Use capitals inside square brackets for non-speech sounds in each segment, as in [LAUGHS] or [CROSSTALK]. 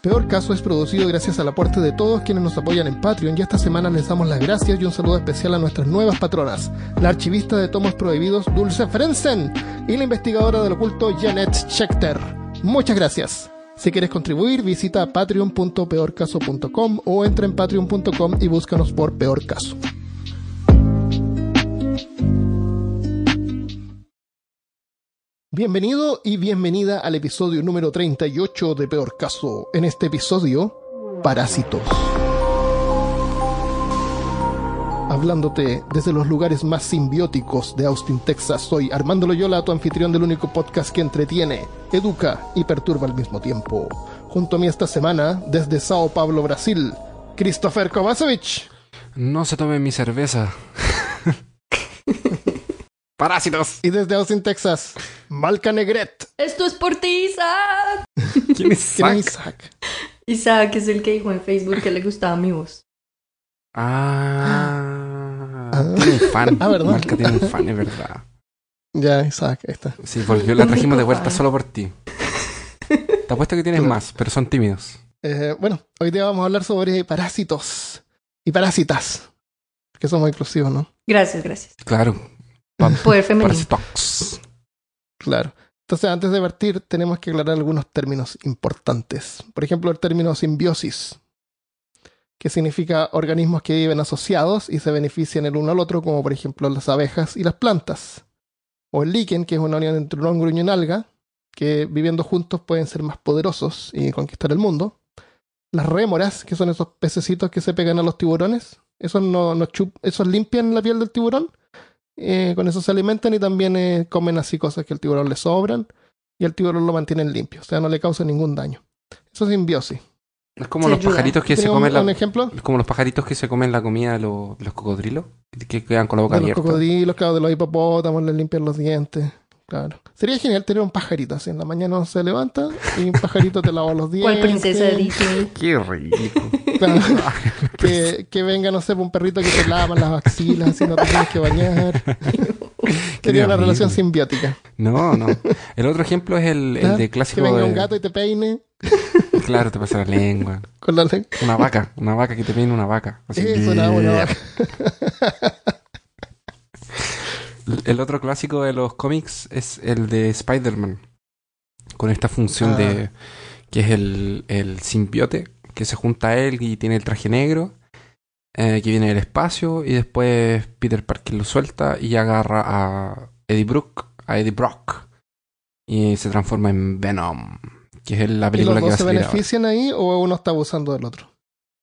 Peor Caso es producido gracias al aporte de todos quienes nos apoyan en Patreon y esta semana les damos las gracias y un saludo especial a nuestras nuevas patronas, la archivista de tomos prohibidos Dulce Frenzen y la investigadora del oculto Janet Schechter. Muchas gracias. Si quieres contribuir, visita patreon.peorcaso.com o entra en patreon.com y búscanos por Peor Caso. Bienvenido y bienvenida al episodio número 38 de Peor Caso. En este episodio, Parásitos. Hablándote desde los lugares más simbióticos de Austin, Texas, soy Armando Loyola, tu anfitrión del único podcast que entretiene, educa y perturba al mismo tiempo. Junto a mí esta semana, desde Sao Paulo, Brasil, Christopher Kovacevic. No se tome mi cerveza. Parásitos. Y desde Austin, Texas, Malca Negret. Esto es por ti, Isaac. [LAUGHS] ¿Quién es ¿Quién es Isaac? Isaac? Isaac es el que dijo en Facebook que le gustaba mi voz. Ah, Ah. tiene un fan. Ah, ¿verdad? Marca tiene un fan, es verdad. Ya, Isaac, ahí está. Sí, volvió, la trajimos de vuelta solo por ti. Te apuesto que tienes Claro. más, pero son tímidos. Eh, bueno, hoy día vamos a hablar sobre parásitos y parásitas. Que somos inclusivos, ¿no? Gracias, gracias. Claro. Poder femenino. Claro. Entonces, antes de partir, tenemos que aclarar algunos términos importantes. Por ejemplo, el término simbiosis, que significa organismos que viven asociados y se benefician el uno al otro, como por ejemplo las abejas y las plantas. O el líquen, que es una unión entre un hongo y una alga, que viviendo juntos pueden ser más poderosos y conquistar el mundo. Las rémoras, que son esos pececitos que se pegan a los tiburones, esos, no, no chup- esos limpian la piel del tiburón eh, con eso se alimentan y también eh, comen así cosas que al tiburón le sobran y el tiburón lo mantienen limpio, o sea, no le causa ningún daño. Eso es simbiosis. Es como los ayuda. pajaritos que se ¿Tiene comen un, la... un ejemplo? es como los pajaritos que se comen la comida de los, los cocodrilos, que quedan con la boca De los abierta. cocodrilos, claro, de los hipopótamos, les limpian los dientes. Claro. Sería genial tener un pajarito así. En la mañana uno se levanta y un pajarito te lava los dientes. [LAUGHS] ¿Cuál princesa de Disney? Qué ridículo. Claro. [LAUGHS] que, que venga, no sé, un perrito que te lava las axilas, así no te tienes que bañar. [LAUGHS] Sería una relación simbiótica. No, no. El otro ejemplo es el, el ¿Ah? de Que clásico venga de... un gato y te peine Claro, te pasa la lengua. con la lengua. Una vaca, una vaca que te peine una vaca. Así. Eso, una, una vaca. El otro clásico de los cómics es el de Spider-Man. Con esta función Ah. de... Que es el, el simbiote, que se junta a él y tiene el traje negro, eh, que viene del espacio, y después Peter Parker lo suelta y agarra a Eddie Brock, a Eddie Brock, y se transforma en Venom, que es la ¿Y película que va a se benefician ahí o uno está abusando del otro?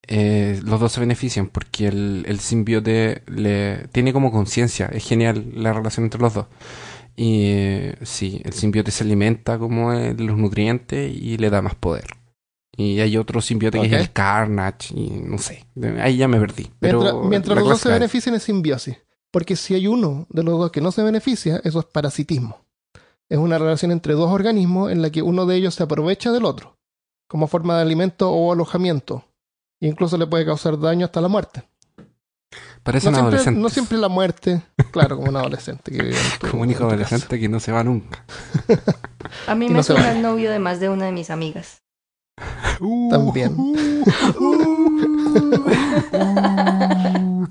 Eh, los dos se benefician porque el, el simbiote le tiene como conciencia. Es genial la relación entre los dos. Y eh, sí, el simbiote se alimenta como de los nutrientes y le da más poder. Y hay otro simbiote que es el Carnage y no sé. Ahí ya me perdí. Pero Mientras, mientras los dos se benefician es simbiosis. Porque si hay uno de los dos que no se beneficia, eso es parasitismo. Es una relación entre dos organismos en la que uno de ellos se aprovecha del otro, como forma de alimento o alojamiento. Incluso le puede causar daño hasta la muerte. Parecen No siempre, adolescentes. no siempre la muerte, [LAUGHS] claro, como un adolescente que vive tu- Como un hijo adolescente que no se va nunca. A mí [LAUGHS] me no suena el novio de más de una de mis amigas. También. [LAUGHS]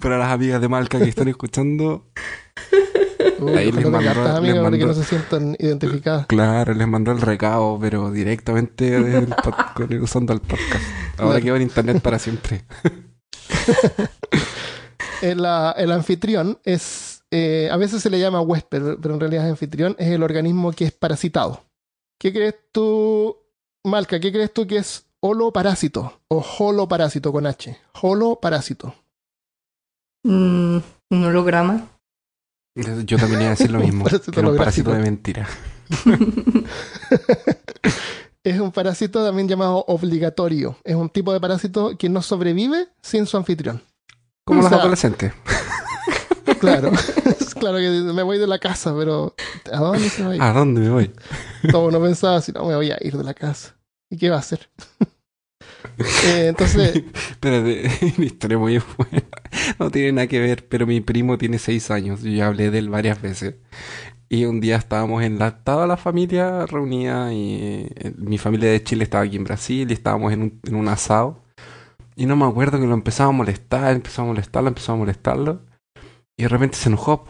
Para las amigas de Malca que están escuchando. Uy, Ahí les mandó- amigas les para que no se sientan identificadas. Claro, les mandó el recado, pero directamente desde [LAUGHS] el pod- con- usando el podcast. Ahora Claro. quedó en internet para siempre. [LAUGHS] el, ah, el anfitrión es, eh, a veces se le llama huésped, pero en realidad es anfitrión, es el organismo que es parasitado. ¿Qué crees tú, Malca, qué crees tú que es holoparásito o holoparásito con H? Holoparásito. Mm, un holograma. Yo también iba a decir lo [LAUGHS] mismo. Parásito que era un parásito de mentira. [LAUGHS] es un parásito también llamado obligatorio. Es un tipo de parásito que no sobrevive sin su anfitrión. Como O los sea, adolescentes. [LAUGHS] Claro, claro que me voy de la casa, pero ¿a dónde se va a ir? ¿A dónde me voy? Todo uno pensaba así, no me voy a ir de la casa. ¿Y qué va a hacer? Eh, entonces, [LAUGHS] Espérate, [LAUGHS] una historia muy buena. No tiene nada que ver, pero mi primo tiene seis años. Yo ya hablé de él varias veces. Y un día estábamos en la, toda la familia reunida y eh, mi familia de Chile estaba aquí en Brasil y estábamos en un, en un asado. Y no me acuerdo que lo empezaba a molestar, empezaba a molestarlo, empezaba a molestarlo. Y de repente se enojó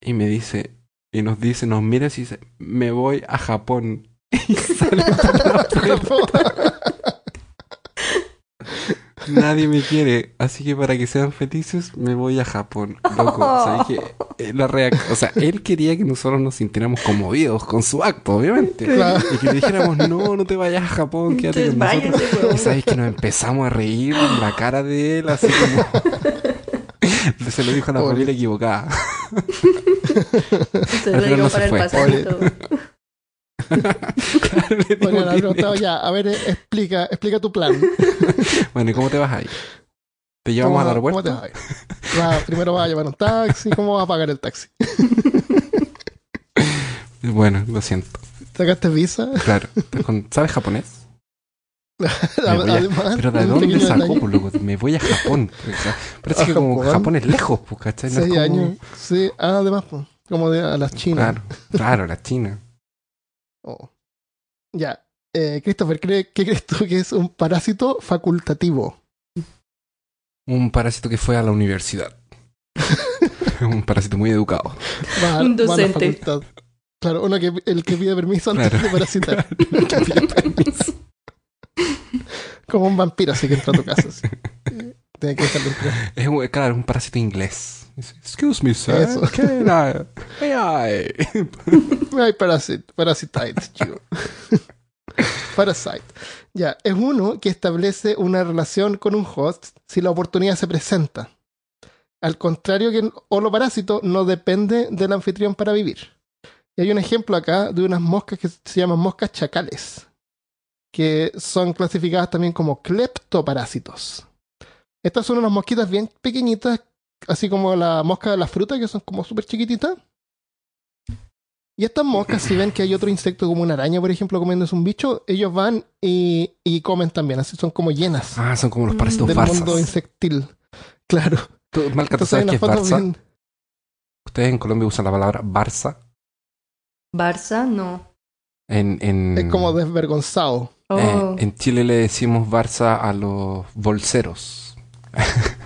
y me dice, y nos dice, nos mira y dice, me voy a Japón. [LAUGHS] Y sale por la puerta. Nadie me quiere, así que para que sean felices me voy a Japón. Loco, ¿sabes [LAUGHS] qué? Eh, La reac- o sea, él quería que nosotros nos sintiéramos conmovidos con su acto, obviamente. Claro. Y que le dijéramos, no, no te vayas a Japón, quédate Entonces con nosotros. váyanse, Y sabes que nos empezamos a reír en la cara de él, así como... [LAUGHS] Se lo dijo a la Pobre. familia equivocada. [LAUGHS] Le final digo no se para el fue. pasado. Que- preguntado ya, a ver, eh, explica, explica tu plan. [LAUGHS] Bueno, ¿y cómo te vas ahí? ¿Te llevamos al ¿Cómo- cómo te aeropuerto? vas a ir? Primero vas a llevar un taxi, ¿cómo vas a pagar el taxi? [LAUGHS] Bueno, lo siento. ¿Sacaste visa? Claro. ¿Sabes japonés? [LAUGHS] a- Además, Pero ¿de dónde sacó, por loco? Me voy a Japón. O sea, parece ¿A que como Japón? Es lejos, pues, ¿cachai? No Seis como- años. Sí, ah, además, pues, como de a las chinas. Claro, claro, la China. Oh. Ya. Eh, Christopher, ¿cree- ¿qué crees tú que es un parásito facultativo? Un parásito que fue a la universidad. [LAUGHS] un parásito muy educado. Va, Un va a la docente. Claro, uno que el que pide permiso antes Claro. de parasitar. [LAUGHS] Como un vampiro así que entra a tu casa. así. [LAUGHS] Tiene que. Es un, claro, un parásito inglés. Excuse me, sir. Eso. Can I? May I?" [LAUGHS] Ay, parasit, parasite, chico. [LAUGHS] Parasite. Ya, es uno que establece una relación con un host si la oportunidad se presenta. Al contrario que el holoparásito no depende del anfitrión para vivir. Y hay un ejemplo acá de unas moscas que se llaman moscas chacales, que son clasificadas también como cleptoparásitos. Estas son unas mosquitas bien pequeñitas, así como la mosca de la fruta, que son como súper chiquititas. Y estas moscas, si ven que hay otro insecto como una araña, por ejemplo, comiéndose un bicho, ellos van y, y comen también. Así son como llenas Ah, son como los parásitos del barzas. mundo insectil. [LAUGHS] Claro. Tú, Malca, ¿tú Entonces hay sabes qué es bien. Ustedes en Colombia usan la palabra barza. Barça, no. En, en, Es como desvergonzado. Oh, eh, en Chile le decimos barza a los bolseros. [LAUGHS]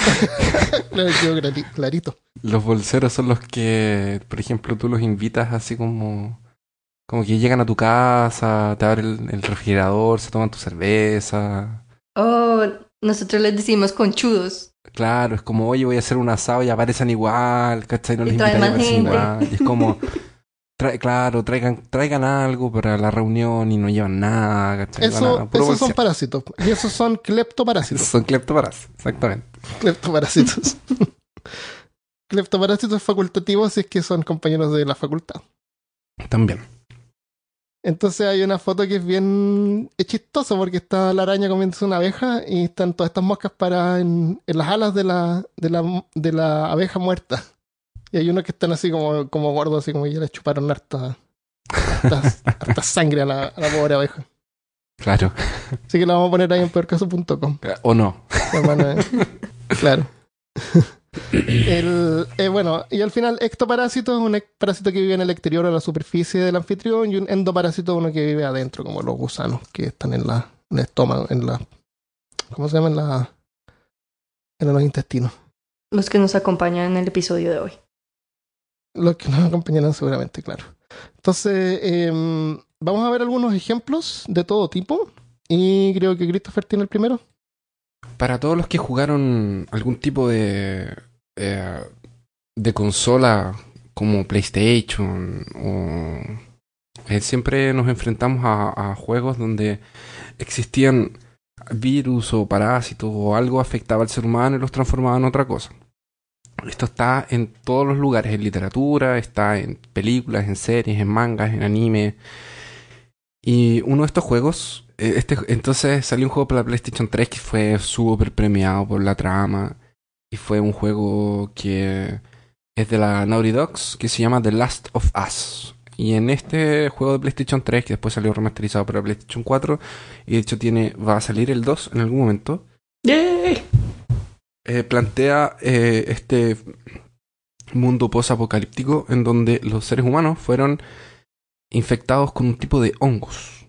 [LAUGHS] Claro, quedó clari- clarito. Los bolseros son los que, por ejemplo, tú los invitas así como... Como que llegan a tu casa, te abren el, el refrigerador, se toman tu cerveza. oh, nosotros les decimos conchudos. Claro, es como, oye, voy a hacer un asado y aparecen igual, ¿cachai? No Y les igual. Y es como, [LAUGHS] trae- claro, traigan, traigan algo para la reunión y no llevan nada, Eso, a esos son parásitos. Y esos son cleptoparásitos. Son cleptoparas, exactamente. Cleptoparásitos. [LAUGHS] Cleptoparásitos facultativos si es que son compañeros de la facultad. También. Entonces hay una foto que es bien es chistosa porque está la araña comiéndose una abeja y están todas estas moscas paradas en, en las alas de la, de, la, de la abeja muerta. Y hay unos que están así como, como gordos, así como que ya le chuparon harta, harta, [LAUGHS] harta sangre a la, a la pobre abeja. Claro. Así que la vamos a poner ahí en peorcaso.com. O no. hermano, eh. [LAUGHS] Claro. El, eh, bueno, y al final, ectoparásito es un parásito que vive en el exterior o la superficie del anfitrión y un endoparásito uno que vive adentro, como los gusanos que están en, la, en el estómago, en la... ¿Cómo se llama? En, la, en los intestinos. Los que nos acompañan en el episodio de hoy. Los que nos acompañarán seguramente, claro. Entonces, em, vamos a ver algunos ejemplos de todo tipo. Y creo que Christopher tiene el primero. Para todos los que jugaron algún tipo de, eh, de consola como PlayStation o eh, siempre nos enfrentamos a, a juegos donde existían virus o parásitos o algo afectaba al ser humano y los transformaba en otra cosa. Esto está en todos los lugares, en literatura, está en películas, en series, en mangas, en anime. Y uno de estos juegos, eh, este, entonces salió un juego para la PlayStation 3 que fue súper premiado por la trama. Y fue un juego que es de la Naughty Dogs, que se llama The Last of Us. Y en este juego de PlayStation 3, que después salió remasterizado para PlayStation 4, y de hecho tiene, va a salir el 2 en algún momento, ¡Yay! Eh, plantea eh, este mundo post-apocalíptico en donde los seres humanos fueron infectados con un tipo de hongos.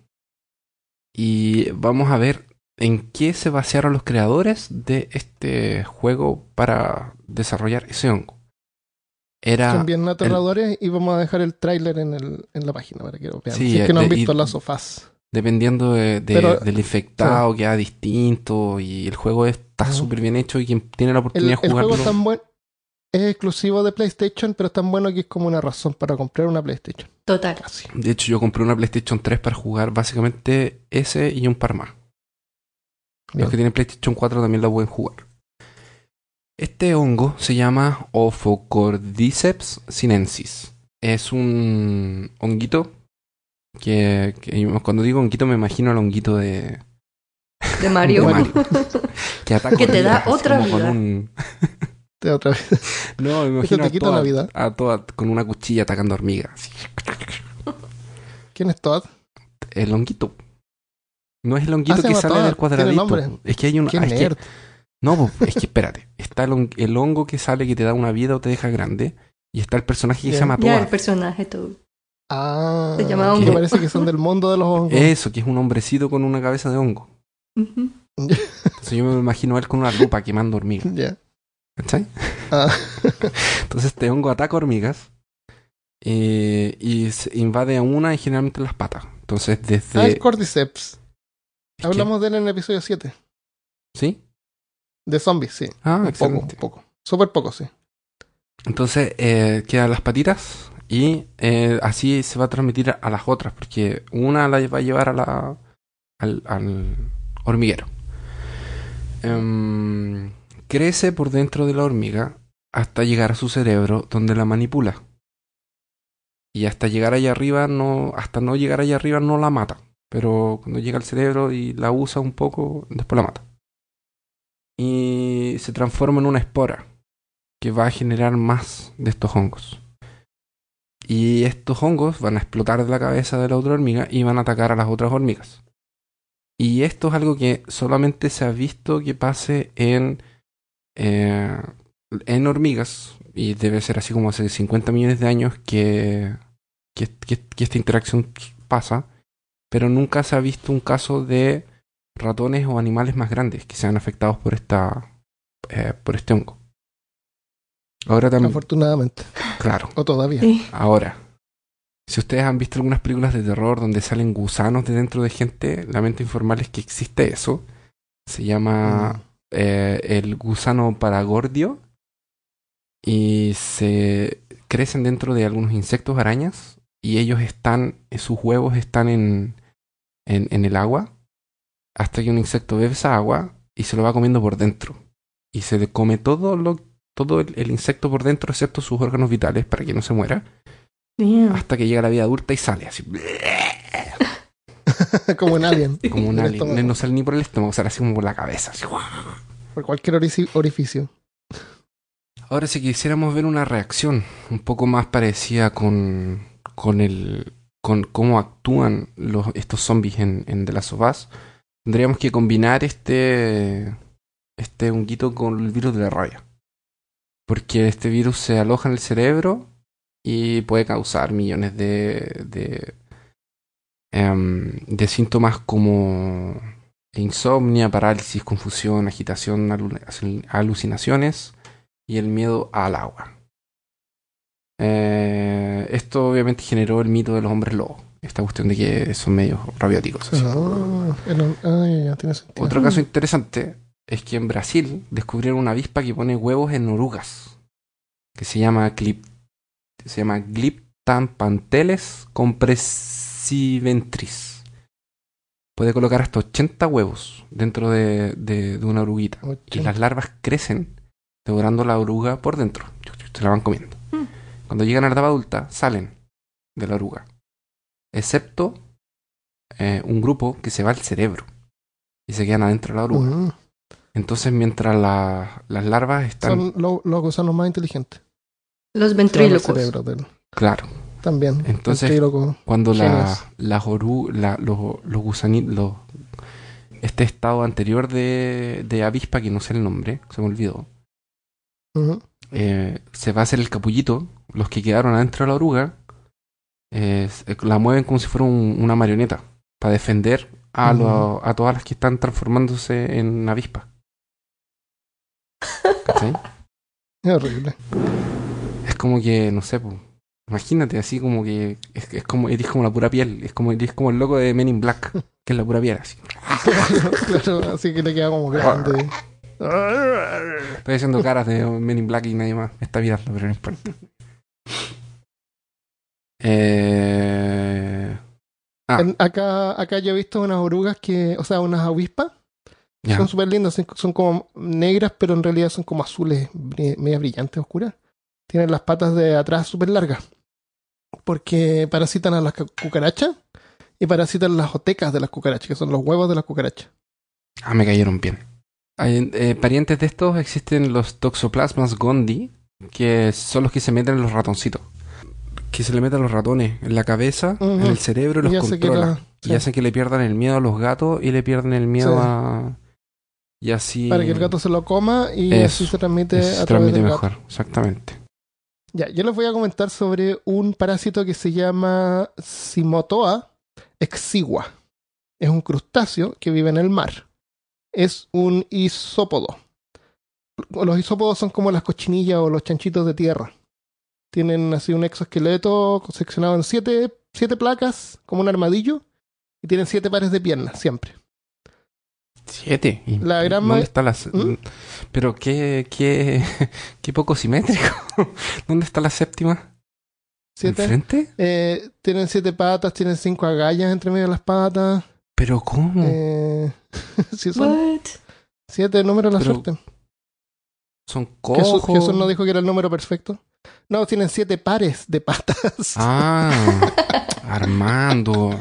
Y vamos a ver en qué se basearon los creadores de este juego para desarrollar ese hongo. Era Son bien aterradores y vamos a dejar el tráiler en, el, en la página para que lo vean. Sí, si es que no han de- visto y- las sofás. Dependiendo de, de- Pero- del infectado, queda distinto y el juego está súper bien hecho y quien tiene la El, oportunidad de el juego jugarlo... es tan buen, es exclusivo de PlayStation, pero es tan bueno que es como una razón para comprar una PlayStation. Total. Casi. De hecho, yo compré una PlayStation 3 para jugar básicamente ese y un par más. Bien. Los que tienen PlayStation 4 también lo pueden jugar. Este hongo se llama Ophocordyceps sinensis. Es un honguito que, que cuando digo honguito me imagino al honguito de De Mario. [LAUGHS] De Mario. [LAUGHS] que ataca Que te da otra como con vida. un- De otra vez. [LAUGHS] No, me imagino te a quita toda, la vida. a toda- con una cuchilla atacando hormigas. ¿Quién es Todd? El honguito. No es el honguito Ah, se que sale del cuadradito. tiene nombre. Es que hay un. ¿Qué ah, es que- nerd? no, es que espérate. Está el, hon- el hongo que sale que te da una vida o te deja grande. Y está el personaje que Ya. se llama Ya, Toad. el personaje todo. Ah, Se llama que hongo. parece que son del mundo de los hongos. Eso, que es un hombrecito con una cabeza de hongo. Entonces yo me imagino a él con una lupa quemando hormigas. Ya. ¿Cachai? Ah, [LAUGHS] Entonces este hongo ataca hormigas. eh, y se invade a una y generalmente las patas. Entonces desde. ah, es Cordyceps. es que- Hablamos de él en el episodio 7. ¿Sí? De zombies, sí. Ah, un poco, un poco. Súper poco, sí. Entonces eh, quedan las patitas y eh, así se va a transmitir a las otras, porque una la va a llevar a la, al, hormiguero. Em, crece por dentro de la hormiga hasta llegar a su cerebro donde la manipula. Y hasta llegar allá arriba, no, hasta no llegar allá arriba no la mata. Pero cuando llega al cerebro y la usa un poco, después la mata. Y se transforma en una espora que va a generar más de estos hongos. Y estos hongos van a explotar de la cabeza de la otra hormiga y van a atacar a las otras hormigas. Y esto es algo que solamente se ha visto que pase en, eh, en hormigas. Y debe ser así como hace 50 millones de años que, que, esta interacción pasa. Pero nunca se ha visto un caso de ratones o animales más grandes que sean afectados por, esta, eh, por este hongo. Ahora también, Afortunadamente. claro, O todavía. Sí. ahora, si ustedes han visto algunas películas de terror donde salen gusanos de dentro de gente, lamento informarles que existe eso. Se llama Mm. eh, el gusano paragordio y se crecen dentro de algunos insectos arañas y ellos están, sus huevos están en, en, en el agua hasta que un insecto bebe esa agua y se lo va comiendo por dentro y se le come todo lo todo el, el insecto por dentro excepto sus órganos vitales para que no se muera Damn. hasta que llega a la vida adulta y sale así [LAUGHS] como un alien. como un [LAUGHS] alien no sale ni por el estómago sale así como por la cabeza así. Por cualquier orificio. Ahora si quisiéramos ver una reacción un poco más parecida con, con el con cómo actúan los, estos zombies en, en The Last of Us, tendríamos que combinar este este honguito con el virus de la rabia. Porque este virus se aloja en el cerebro y puede causar millones de de, em, de síntomas como insomnia, parálisis, confusión, agitación, alu- alucinaciones y el miedo al agua. Eh, esto obviamente generó el mito de los hombres lobos. Esta cuestión de que son medios rabióticos. Ah, ah, tiene. Otro caso interesante es que en Brasil descubrieron una avispa que pone huevos en orugas. Que se llama Clip, se llama Glyptampanteles compressiventris. Puede colocar hasta 80 huevos dentro de, de- de una oruguita. Y las larvas crecen devorando la oruga por dentro. Se la van comiendo. Mm. Cuando llegan a la etapa adulta, salen de la oruga. Excepto eh, un grupo que se va al cerebro. Y se quedan adentro de la oruga. Mm. Entonces, mientras la- las larvas están. Son lo- los gusanos más inteligentes. Los ventrílocos. Claro. También. Entonces. Cuando la, las oru- la- los, los gusanitos. los- este estado anterior de, de avispa, que no sé el nombre, se me olvidó. Eh, se va a hacer el capullito, los que quedaron adentro de la oruga, eh, s- la mueven como si fuera un- una marioneta para defender a, lo- a todas las que están transformándose en avispas. ¿Cachai? [LAUGHS] Es horrible. Es como que, no sé, imagínate, así como que es, es como eres como la pura piel, es como eres como el loco de Men in Black, que es la pura piel, así. claro, así que le queda como grande. Estoy haciendo caras de Men in Black y nadie más me está mirando, pero no importa. Eh... Ah. Acá, acá yo he visto unas orugas que, o sea, unas avispas. Son súper lindas, son, como negras, pero en realidad son como azules, medias brillantes, oscuras. Tienen las patas de atrás súper largas. Porque parasitan a las cu- cucarachas y parasitan las otecas de las cucarachas, que son los huevos de las cucarachas. Ah, me cayeron bien. Hay, eh, parientes de estos existen los Toxoplasmas gondii, que son los que se meten en los ratoncitos. Que se le meten a los ratones en la cabeza, en el cerebro y los Y hace que controla. la- Y hacen que le pierdan el miedo a los gatos y le pierdan el miedo Sí. a... Y así... Para que el gato se lo coma y Eso, así se transmite a se través transmite del gato. mejor, exactamente. Ya, yo les voy a comentar sobre un parásito que se llama Simotoa exigua. Es un crustáceo que vive en el mar. Es un isópodo. Los isópodos son como las cochinillas o los chanchitos de tierra. Tienen así un exoesqueleto seccionado en siete, siete placas, como un armadillo, y tienen siete pares de piernas, siempre. Siete. ¿Y La gran ¿Dónde está la... ¿Mm? Pero qué, qué, [LAUGHS] qué poco simétrico. [LAUGHS] ¿Dónde está la séptima? Siete. ¿Enfrente? Eh, tienen siete patas, tienen cinco agallas entre medio de las patas. ¿Pero cómo? Eh, [LAUGHS] sí, son What? siete números de la Pero- suerte. Son Jesús, cojos. Jesús no dijo que era el número perfecto. No, tienen siete pares de patas. Ah, Armando.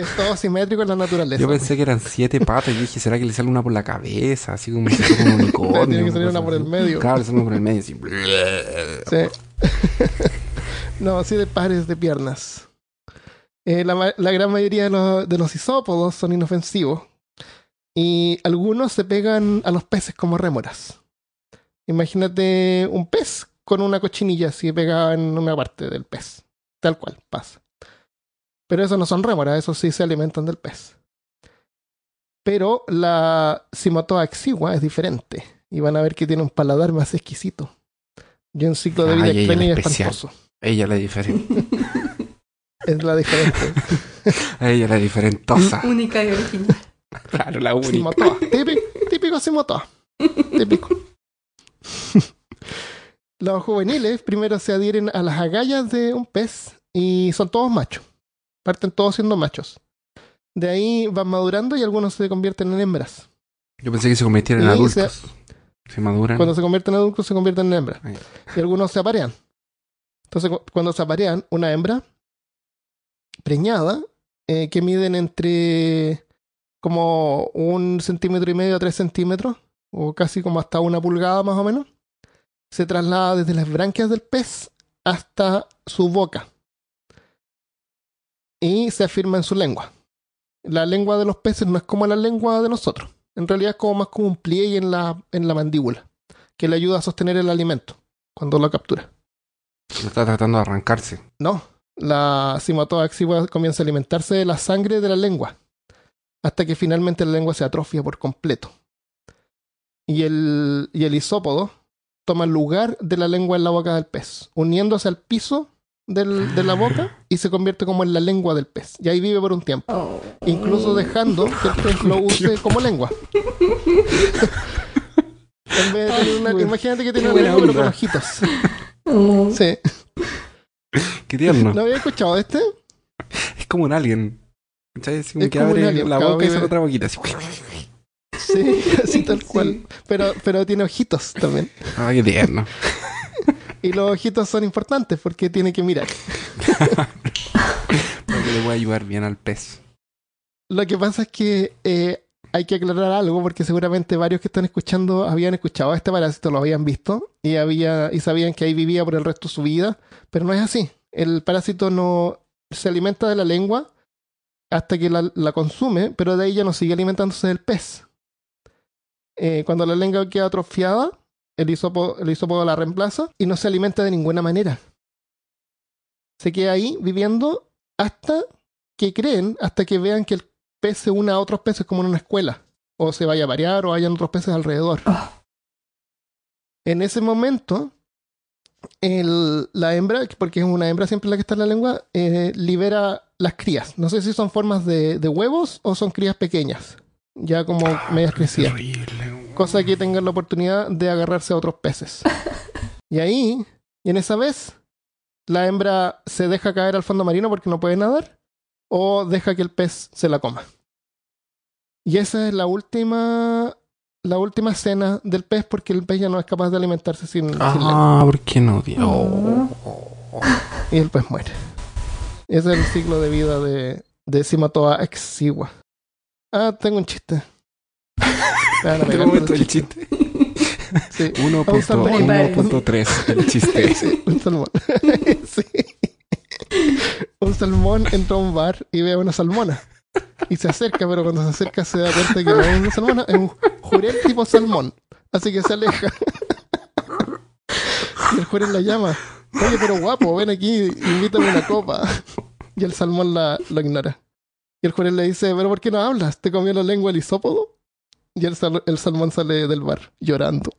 Es todo simétrico en la naturaleza. Yo pensé que eran siete patas y dije, ¿será que le sale una por la cabeza? Así como fuera un [LAUGHS] unicornio. Tiene que salir una por el medio. Claro, le sale una por el medio. Así. Sí. [LAUGHS] no, siete pares de piernas. Eh, la gran mayoría de los, de los isópodos son inofensivos. Y algunos se pegan a los peces como rémoras. Imagínate un pez con una cochinilla así pegada en una parte del pez. Tal cual, pasa. Pero esos no son rémoras, esos sí se alimentan del pez. Pero la Simotoa exigua es diferente. Y van a ver que tiene un paladar más exquisito. Y un ciclo de vida ella extraño y espantoso. Ella la diferente. Es la diferente. [LAUGHS] [LAUGHS] Ella la diferentosa. [LAUGHS] Única y original. Claro, la única. Simotoa. Típico, típico Simotoa. Típico. Los juveniles primero se adhieren a las agallas de un pez y son todos machos. Parten todos siendo machos. De ahí van madurando y algunos se convierten en hembras. Yo pensé que se convirtieron en adultos. Se maduran. Cuando se convierten en adultos se convierten en hembras. Ahí. Y algunos se aparean. Entonces cu- cuando se aparean, una hembra preñada eh, que miden entre como un centímetro y medio a tres centímetros, o casi como hasta una pulgada más o menos, se traslada desde las branquias del pez hasta su boca y se afirma en su lengua. La lengua de los peces no es como la lengua de nosotros. En realidad es como más como un pliegue en la, en la mandíbula, que le ayuda a sostener el alimento cuando lo captura. No está tratando de arrancarse. No, la Simotoa exigua comienza a alimentarse de la sangre de la lengua, hasta que finalmente la lengua se atrofia por completo. Y el, y el isópodo toma el lugar de la lengua en la boca del pez, uniéndose al piso del- de la boca y se convierte como en la lengua del pez. Y ahí vive por un tiempo, Oh. incluso dejando que el pez lo use como lengua. En vez de tener una- imagínate que tiene una lengua pero con ojitos. Oh. Sí. Qué tierno. ¿No había escuchado este? Es como un alien. ¿Cachai? Así como Es que como un abre alien, la boca y sale otra boquita. Así. Sí, así tal [LAUGHS] Sí. cual. Pero, pero tiene ojitos también. Ah, qué tierno. Y los ojitos son importantes porque tiene que mirar. [LAUGHS] Para que le voy a ayudar bien al pez. Lo que pasa es que eh, hay que aclarar algo porque seguramente varios que están escuchando habían escuchado a este parásito, lo habían visto y, había, y sabían que ahí vivía por el resto de su vida, pero no es así. El parásito no se alimenta de la lengua hasta que la, la consume, pero de ahí ya no sigue alimentándose del pez. Eh, cuando la lengua queda atrofiada, el hisópodo, el hisópodo la reemplaza y no se alimenta de ninguna manera. Se queda ahí viviendo hasta que creen, hasta que vean que el pez se una a otros peces como en una escuela. O se vaya a variar o hayan otros peces alrededor. Ah. En ese momento, el- la hembra, porque es una hembra siempre la que está en la lengua, eh, libera las crías. No sé si son formas de, de huevos o son crías pequeñas, ya como medias crecidas. Cosa que tengan la oportunidad de agarrarse a otros peces. [LAUGHS] Y ahí, y en esa vez, la hembra se deja caer al fondo marino porque no puede nadar, o deja que el pez se la coma. Y esa es la última, la última cena del pez porque el pez ya no es capaz de alimentarse sin. Ah, ¿por qué no, Dios? Y el pez muere. Ese es el ciclo de vida de, de Cimatoa exigua. Ah, tengo un chiste. [LAUGHS] Me van a Te pegar por comento el chiste. [LAUGHS] Sí. 1.1.3, el chiste. Sí, un salmón. [LAUGHS] Sí. Un salmón entra a un bar y ve a una salmona. Y se acerca, pero cuando se acerca se da cuenta que no es una salmona, es un jurel tipo salmón. Así que se aleja. Y el jurel la llama. Oye, pero guapo, ven aquí, invítame una copa. Y el salmón la, lo ignora. Y el jurel le dice, pero ¿por qué no hablas? ¿Te comió la lengua el hisópodo? Y el, sal- el salmón sale del bar llorando.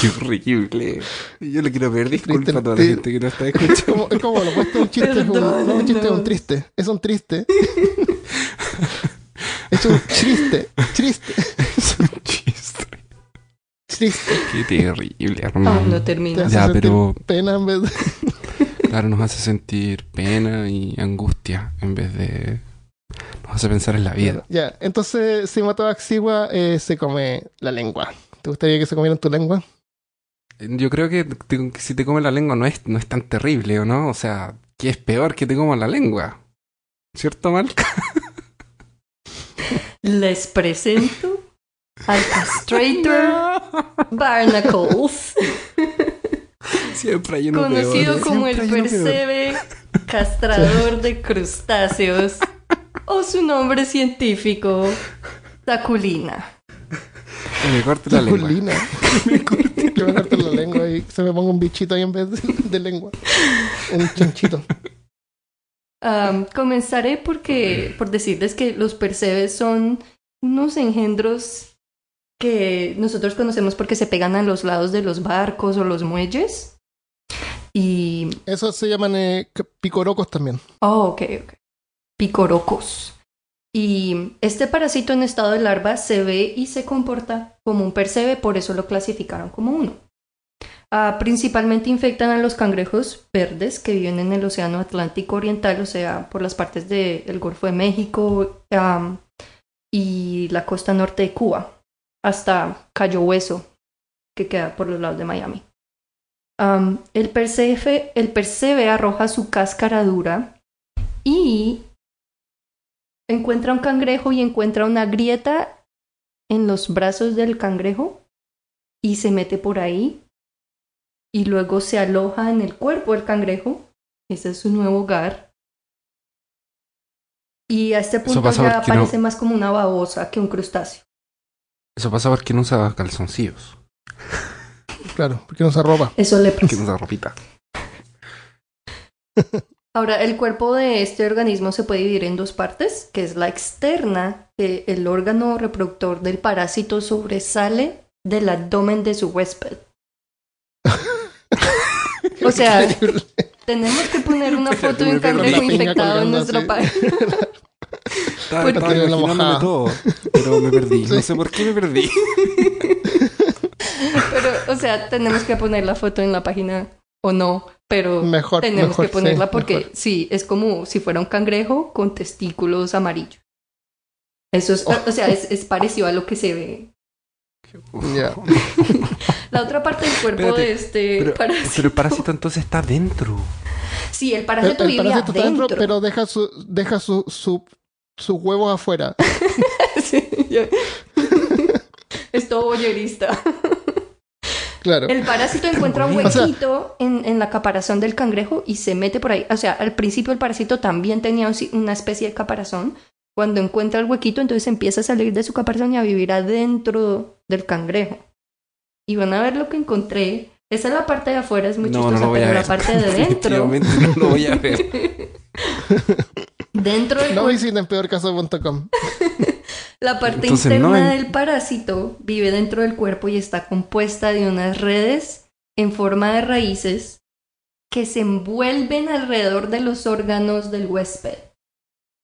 Qué horrible. Yo le quiero pedir disculpas a toda la Triste. gente que no está [LAUGHS] Es escuchando. es como lo opuesto a un chiste, es un, no es un chiste, es un triste. Es un triste. Es un triste. Triste. Es un chiste. Triste. Qué terrible, Ah, hermano. no Te termina. hace Ya, sentir pero- pena en vez de... Claro, nos hace sentir pena y angustia en vez de. Hace pensar en la vida. Ya, entonces si mató a Axigua, eh, se come la lengua. ¿Te gustaría que se comieran tu lengua? Yo creo que, te- que si te come la lengua no es, no es tan terrible, ¿o no? O sea, ¿qué es peor que te coma la lengua? ¿Cierto, Malca? [LAUGHS] Les presento al castrator [LAUGHS] Barnacles, [LAUGHS] Siempre hay uno conocido peor. como el Siempre peor. percebe castrador de crustáceos, o su nombre científico, Taculina. Que me corte la lengua. Culina. [LAUGHS] que me corte la lengua y se me ponga un bichito ahí en vez de, de lengua. Un chanchito. Am, comenzaré porque, por decirles que los percebes son unos engendros que nosotros conocemos porque se pegan a los lados de los barcos o los muelles. Y Esos se llaman eh, picorocos también. Oh, ok, ok. Picorocos. Y este parásito en estado de larva se ve y se comporta como un percebe, por eso lo clasificaron como uno. Ah, principalmente infectan a los cangrejos verdes que viven en el Océano Atlántico Oriental, o sea, por las partes del Golfo de México am, y la costa norte de Cuba, hasta Cayo Hueso, que queda por los lados de Miami. Am, el, percebe, el percebe arroja su cáscara dura y encuentra un cangrejo y encuentra una grieta en los brazos del cangrejo y se mete por ahí y luego se aloja en el cuerpo del cangrejo. Ese es su nuevo hogar. Y a este punto ya porque no- parece más como una babosa que un crustáceo. Eso pasa porque no usa calzoncillos. Claro, porque no se roba. Eso le Porque pasa. no usa ropita. [LAUGHS] Ahora, el cuerpo de este organismo se puede dividir en dos partes, que es la externa, que el órgano reproductor del parásito sobresale del abdomen de su huésped. [LAUGHS] O sea, tenemos que poner una foto de un cangrejo infectado en nuestra [LAUGHS] página. Estaba, imaginándome todo, pero me perdí. No sé por qué me perdí. [LAUGHS] Pero, o sea, tenemos que poner la foto en la página o no, pero Mejor, tenemos mejor, que ponerla sí, porque mejor. sí, es como si fuera un cangrejo con testículos amarillos. Eso es, Oh. o sea, es, es parecido a lo que se ve. Ya. [LAUGHS] La otra parte del cuerpo Espérate, de este Pero, parásito. pero el parásito entonces está dentro. Sí, el El, parásito el vive parásito está adentro. dentro, pero deja su, deja su, su, sus huevos afuera. [LAUGHS] Sí, [LAUGHS] es todo boyerista. Claro. El parásito encuentra un bonito. [LAUGHS] O sea- huequito en, en la caparazón del cangrejo y se mete por ahí. O sea, al principio el parásito también tenía una especie de caparazón. Cuando encuentra el huequito, entonces empieza a salir de su caparazón y a vivir adentro del cangrejo. y van a ver lo que encontré. Esa es la parte de afuera, es muy No, no chistosa, lo voy a pero la parte de [LAUGHS] dentro. Definitivamente no lo voy a ver. [LAUGHS] dentro del No visiten peorcaso.com. La parte Entonces, interna no en- del parásito vive dentro del cuerpo y está compuesta de unas redes en forma de raíces que se envuelven alrededor de los órganos del huésped.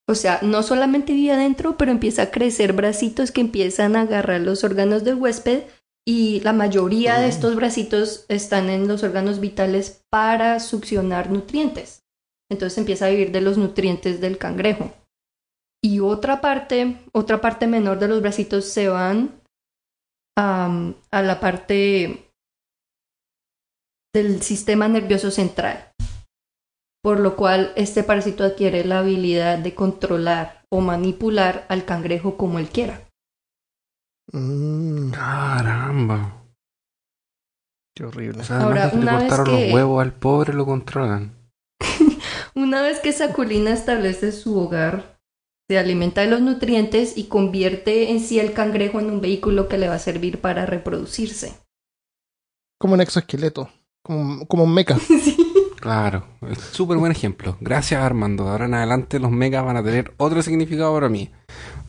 O sea, no solamente vive adentro, pero empieza a crecer bracitos que empiezan a agarrar los órganos del huésped y la mayoría de Mm. estos bracitos están en los órganos vitales para succionar nutrientes. Entonces empieza a vivir de los nutrientes del cangrejo. Y otra parte, otra parte menor de los bracitos se van a la parte del sistema nervioso central. Por lo cual este parásito adquiere la habilidad de controlar o manipular al cangrejo como él quiera. Mm, Caramba. qué horrible. O sea, Ahora, que le una vez que- los huevos al pobre, lo controlan. [LAUGHS] Una vez que Saculina establece su hogar, se alimenta de los nutrientes y convierte en sí el cangrejo en un vehículo que le va a servir para reproducirse. Como un exoesqueleto. Como, como un mecha. [LAUGHS] Sí. Claro, súper buen ejemplo. Gracias Armando. Ahora en adelante los megas van a tener otro significado para mí.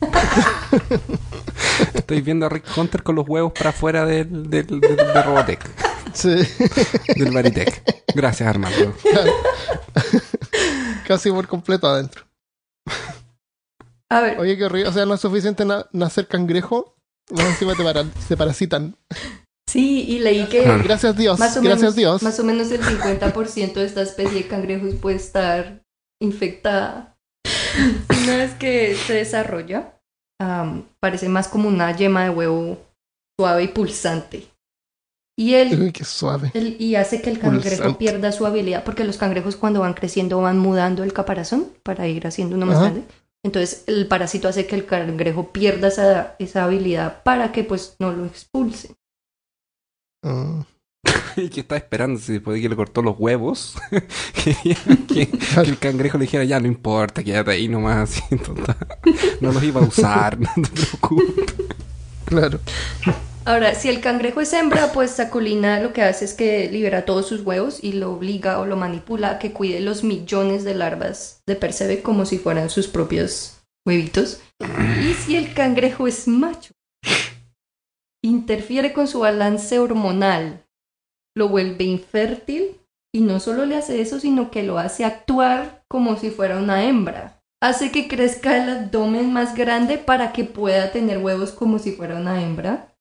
[LAUGHS] Estoy viendo a Rick Hunter con los huevos para afuera del, del, del- de Robotech, Sí. del Baritech. Gracias Armando. [LAUGHS] Casi por completo adentro. A ver, Oye, qué horrible. O sea, no es suficiente na- nacer cangrejo. Más encima te, para- se parasitan. sí, y leí que. Gracias Dios. más o, Gracias menos, Dios. más o menos el 50% de esta especie de cangrejos puede estar infectada. Una vez que se desarrolla, parece más como una yema de huevo suave y pulsante. Y el Uy, qué suave. Y hace que el cangrejo Pulsante. pierda su habilidad, porque los cangrejos cuando van creciendo van mudando el caparazón para ir haciendo uno más Ajá. grande. Entonces el parásito hace que el cangrejo pierda esa, esa habilidad para que pues no lo expulse. Mm. [LAUGHS] ¿Y qué estaba esperando? Si después de que le cortó los huevos, [LAUGHS] que, que el cangrejo le dijera, ya no importa, quédate ahí nomás. [LAUGHS] No los iba a usar, no te preocupes. Claro. Ahora, si el cangrejo es hembra, pues Saculina lo que hace es que libera todos sus huevos y lo obliga o lo manipula a que cuide los millones de larvas de Percebe como si fueran sus propios huevitos. Y si el cangrejo es macho, interfiere con su balance hormonal, lo vuelve infértil y no solo le hace eso, sino que lo hace actuar como si fuera una hembra. Hace que crezca el abdomen más grande para que pueda tener huevos como si fuera una hembra.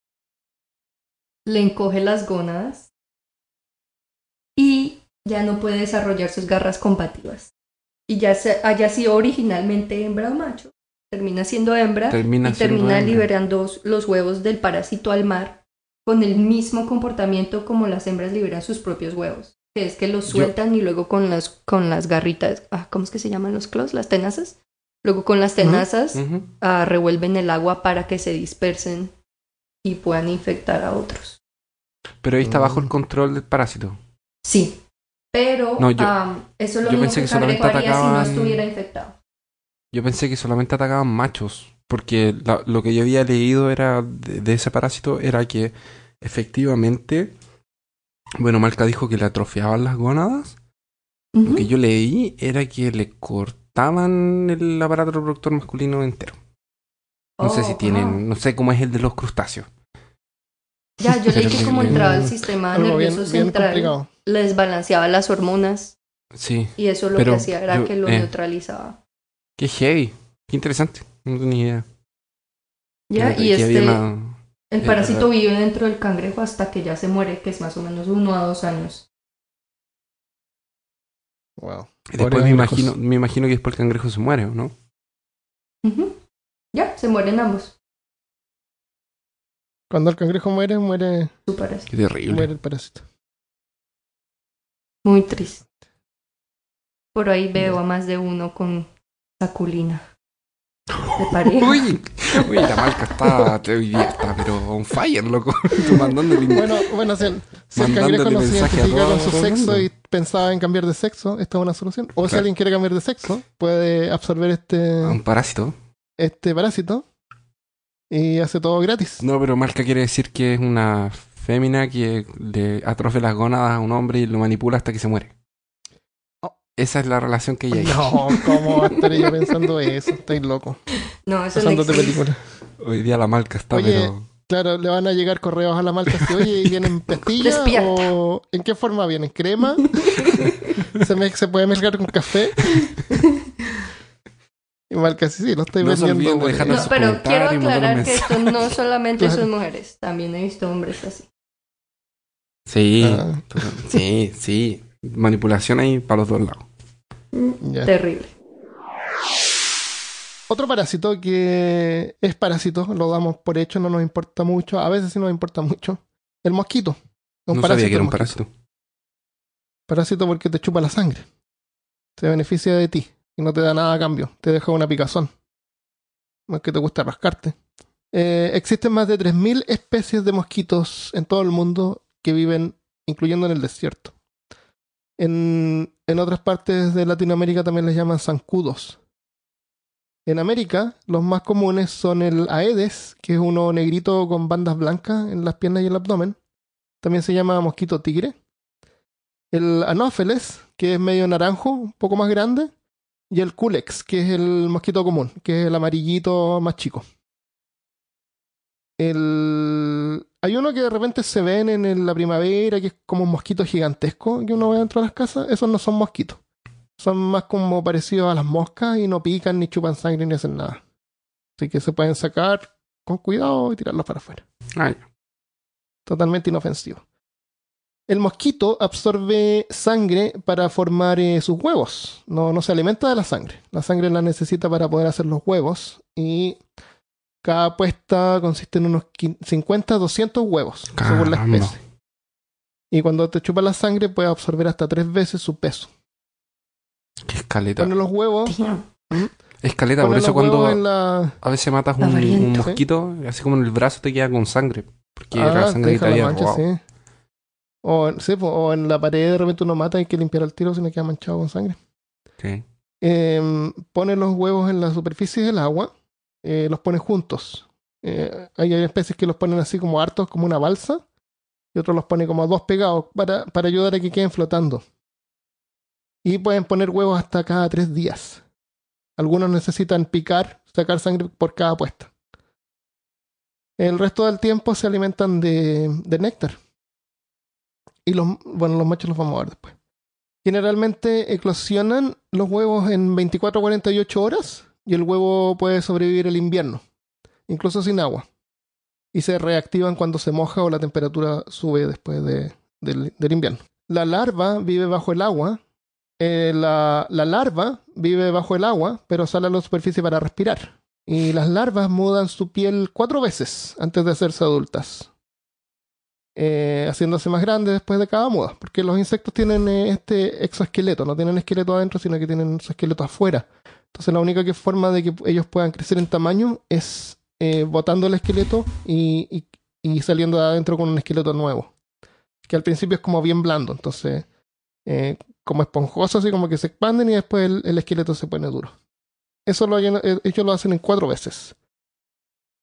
Le encoge las gónadas y ya no puede desarrollar sus garras combativas. Y ya se, haya sido originalmente hembra o macho, termina siendo hembra Termina y siendo termina hembra. liberando los huevos del parásito al mar con el mismo comportamiento como las hembras liberan sus propios huevos. Que es que los Yo- sueltan y luego con las, con las garritas, ah, ¿cómo es que se llaman los claws? Las tenazas. Luego con las tenazas ah, revuelven el agua para que se dispersen y puedan infectar a otros. Pero ahí está bajo el Mm. control del parásito. Sí, pero No, yo- eso es lo yo mismo pensé que solamente haría si no atacaban- estuviera infectado. Yo pensé que solamente atacaban machos, porque la- lo que yo había leído era de, de ese parásito era que efectivamente, bueno, Marca dijo que le atrofiaban las gónadas. Lo que yo leí era que le cortaban el aparato reproductor masculino entero. No sé si Oh, tienen, no sé cómo es el de los crustáceos. Ya, yo leí que como entraba el sistema nervioso bien central, complicado. le desbalanceaba las hormonas Sí, y eso lo que hacía era yo- que lo eh. neutralizaba. qué heavy, qué interesante. No tenía idea. Ya, y este, una- el es parásito verdad. vive dentro del cangrejo hasta que ya se muere, que es más o menos uno a dos años. Wow. y Después me imagino, me imagino que después el cangrejo se muere, ¿o ¿no? Ya, se mueren ambos. Cuando el cangrejo muere, muere, Su parásito. Qué terrible. muere el parásito. Muy triste. Por ahí veo a más de uno con saculina. De pareja. [LAUGHS] Uy, uy, la marca está hoy día está, pero on fire, loco. [LAUGHS] Mandándole Bueno, bueno, si el, si el Mandándole cangrejo no se identifica con su sexo y pensaba en cambiar de sexo, esta es una solución. O si alguien quiere cambiar de sexo, puede absorber este, un parásito. este parásito y hace todo gratis. No, pero marca quiere decir que es una fémina que le atrofia las gónadas a un hombre y lo manipula hasta que se muere. Oh. Esa es la relación que ella hay. No, ¿cómo va a estar [LAUGHS] yo pensando eso? Estáis loco. No, eso no película. Hoy día la marca está, Oye, pero. Claro, le van a llegar correos a la marca así, oye, ¿y ¿vienen [LAUGHS] pastillas o en qué forma vienen? ¿Crema? [LAUGHS] ¿Se, me- ¿Se puede mezclar con café? Y marca así, sí, lo estoy No vendiendo. olviden de No, sus pero quiero aclarar que esto no [LAUGHS] solamente Claro. son mujeres, también he visto hombres así. Sí, Ah. sí, sí. Manipulación ahí para los dos lados. Ya. Terrible. Otro parásito que es parásito, lo damos por hecho, no nos importa mucho, a veces sí nos importa mucho. El mosquito. Un no parásito sabía que era un parásito. Parásito porque te chupa la sangre. Se beneficia de ti y no te da nada a cambio. Te deja una picazón. Más que te gusta rascarte. Eh, existen más de 3.000 especies de mosquitos en todo el mundo que viven, incluyendo en el desierto. En, en otras partes de Latinoamérica también les llaman zancudos. En América, los más comunes son el Aedes, que es uno negrito con bandas blancas en las piernas y el abdomen. También se llama mosquito tigre el Anopheles, que es medio naranjo, un poco más grande, y el Culex, que es el mosquito común, que es el amarillito más chico. El... Hay uno que de repente se ven en la primavera, que es como un mosquito gigantesco que uno ve dentro de las casas. Esos no son mosquitos. Son más como parecidos a las moscas y no pican, ni chupan sangre, ni hacen nada. Así que se pueden sacar con cuidado y tirarlos para afuera Ah, totalmente inofensivo. El mosquito absorbe sangre para formar eh, sus huevos. No, no se alimenta de la sangre. La sangre la necesita para poder hacer los huevos. Y cada puesta consiste en unos quin- 50 200 huevos, según la Caramba. especie. Y cuando te chupa la sangre, puede absorber hasta tres veces su peso. Qué escaleta. Pone los huevos, Escaleta, por eso cuando la. a veces matas un, un mosquito, así como en el brazo te queda con sangre. Porque Ah, la te sangre te la había mancha, robado. sí. O, sí, po, o en la pared de repente uno mata y hay que limpiar el tiro si no queda manchado con sangre. Sí. eh, pone los huevos en la superficie del agua, eh, los pone juntos. Eh, hay hay especies que los ponen así como hartos, como una balsa, y otros los pone como dos pegados para, para ayudar a que queden flotando. Y pueden poner huevos hasta cada tres días. Algunos necesitan picar, sacar sangre por cada puesta. El resto del tiempo se alimentan de, de néctar. Y los, bueno, los machos los vamos a ver después. Generalmente eclosionan los huevos en 24 a 48 horas y el huevo puede sobrevivir el invierno, incluso sin agua. Y se reactivan cuando se moja o la temperatura sube después de- del, invierno. La larva vive bajo el agua. eh, la, la larva vive bajo el agua, pero sale a la superficie para respirar. Y las larvas mudan su piel cuatro veces antes de hacerse adultas eh, haciéndose más grandes después de cada muda, porque los insectos tienen eh, este exoesqueleto, no tienen esqueleto adentro, sino que tienen su esqueleto afuera. Entonces la única forma de que ellos puedan crecer en tamaño es eh, botando el esqueleto y, y- saliendo de adentro con un esqueleto nuevo, que al principio es como bien blando, entonces eh, como esponjoso, así como que se expanden y después el, el esqueleto se pone duro. Eso lo, ellos lo hacen en cuatro veces.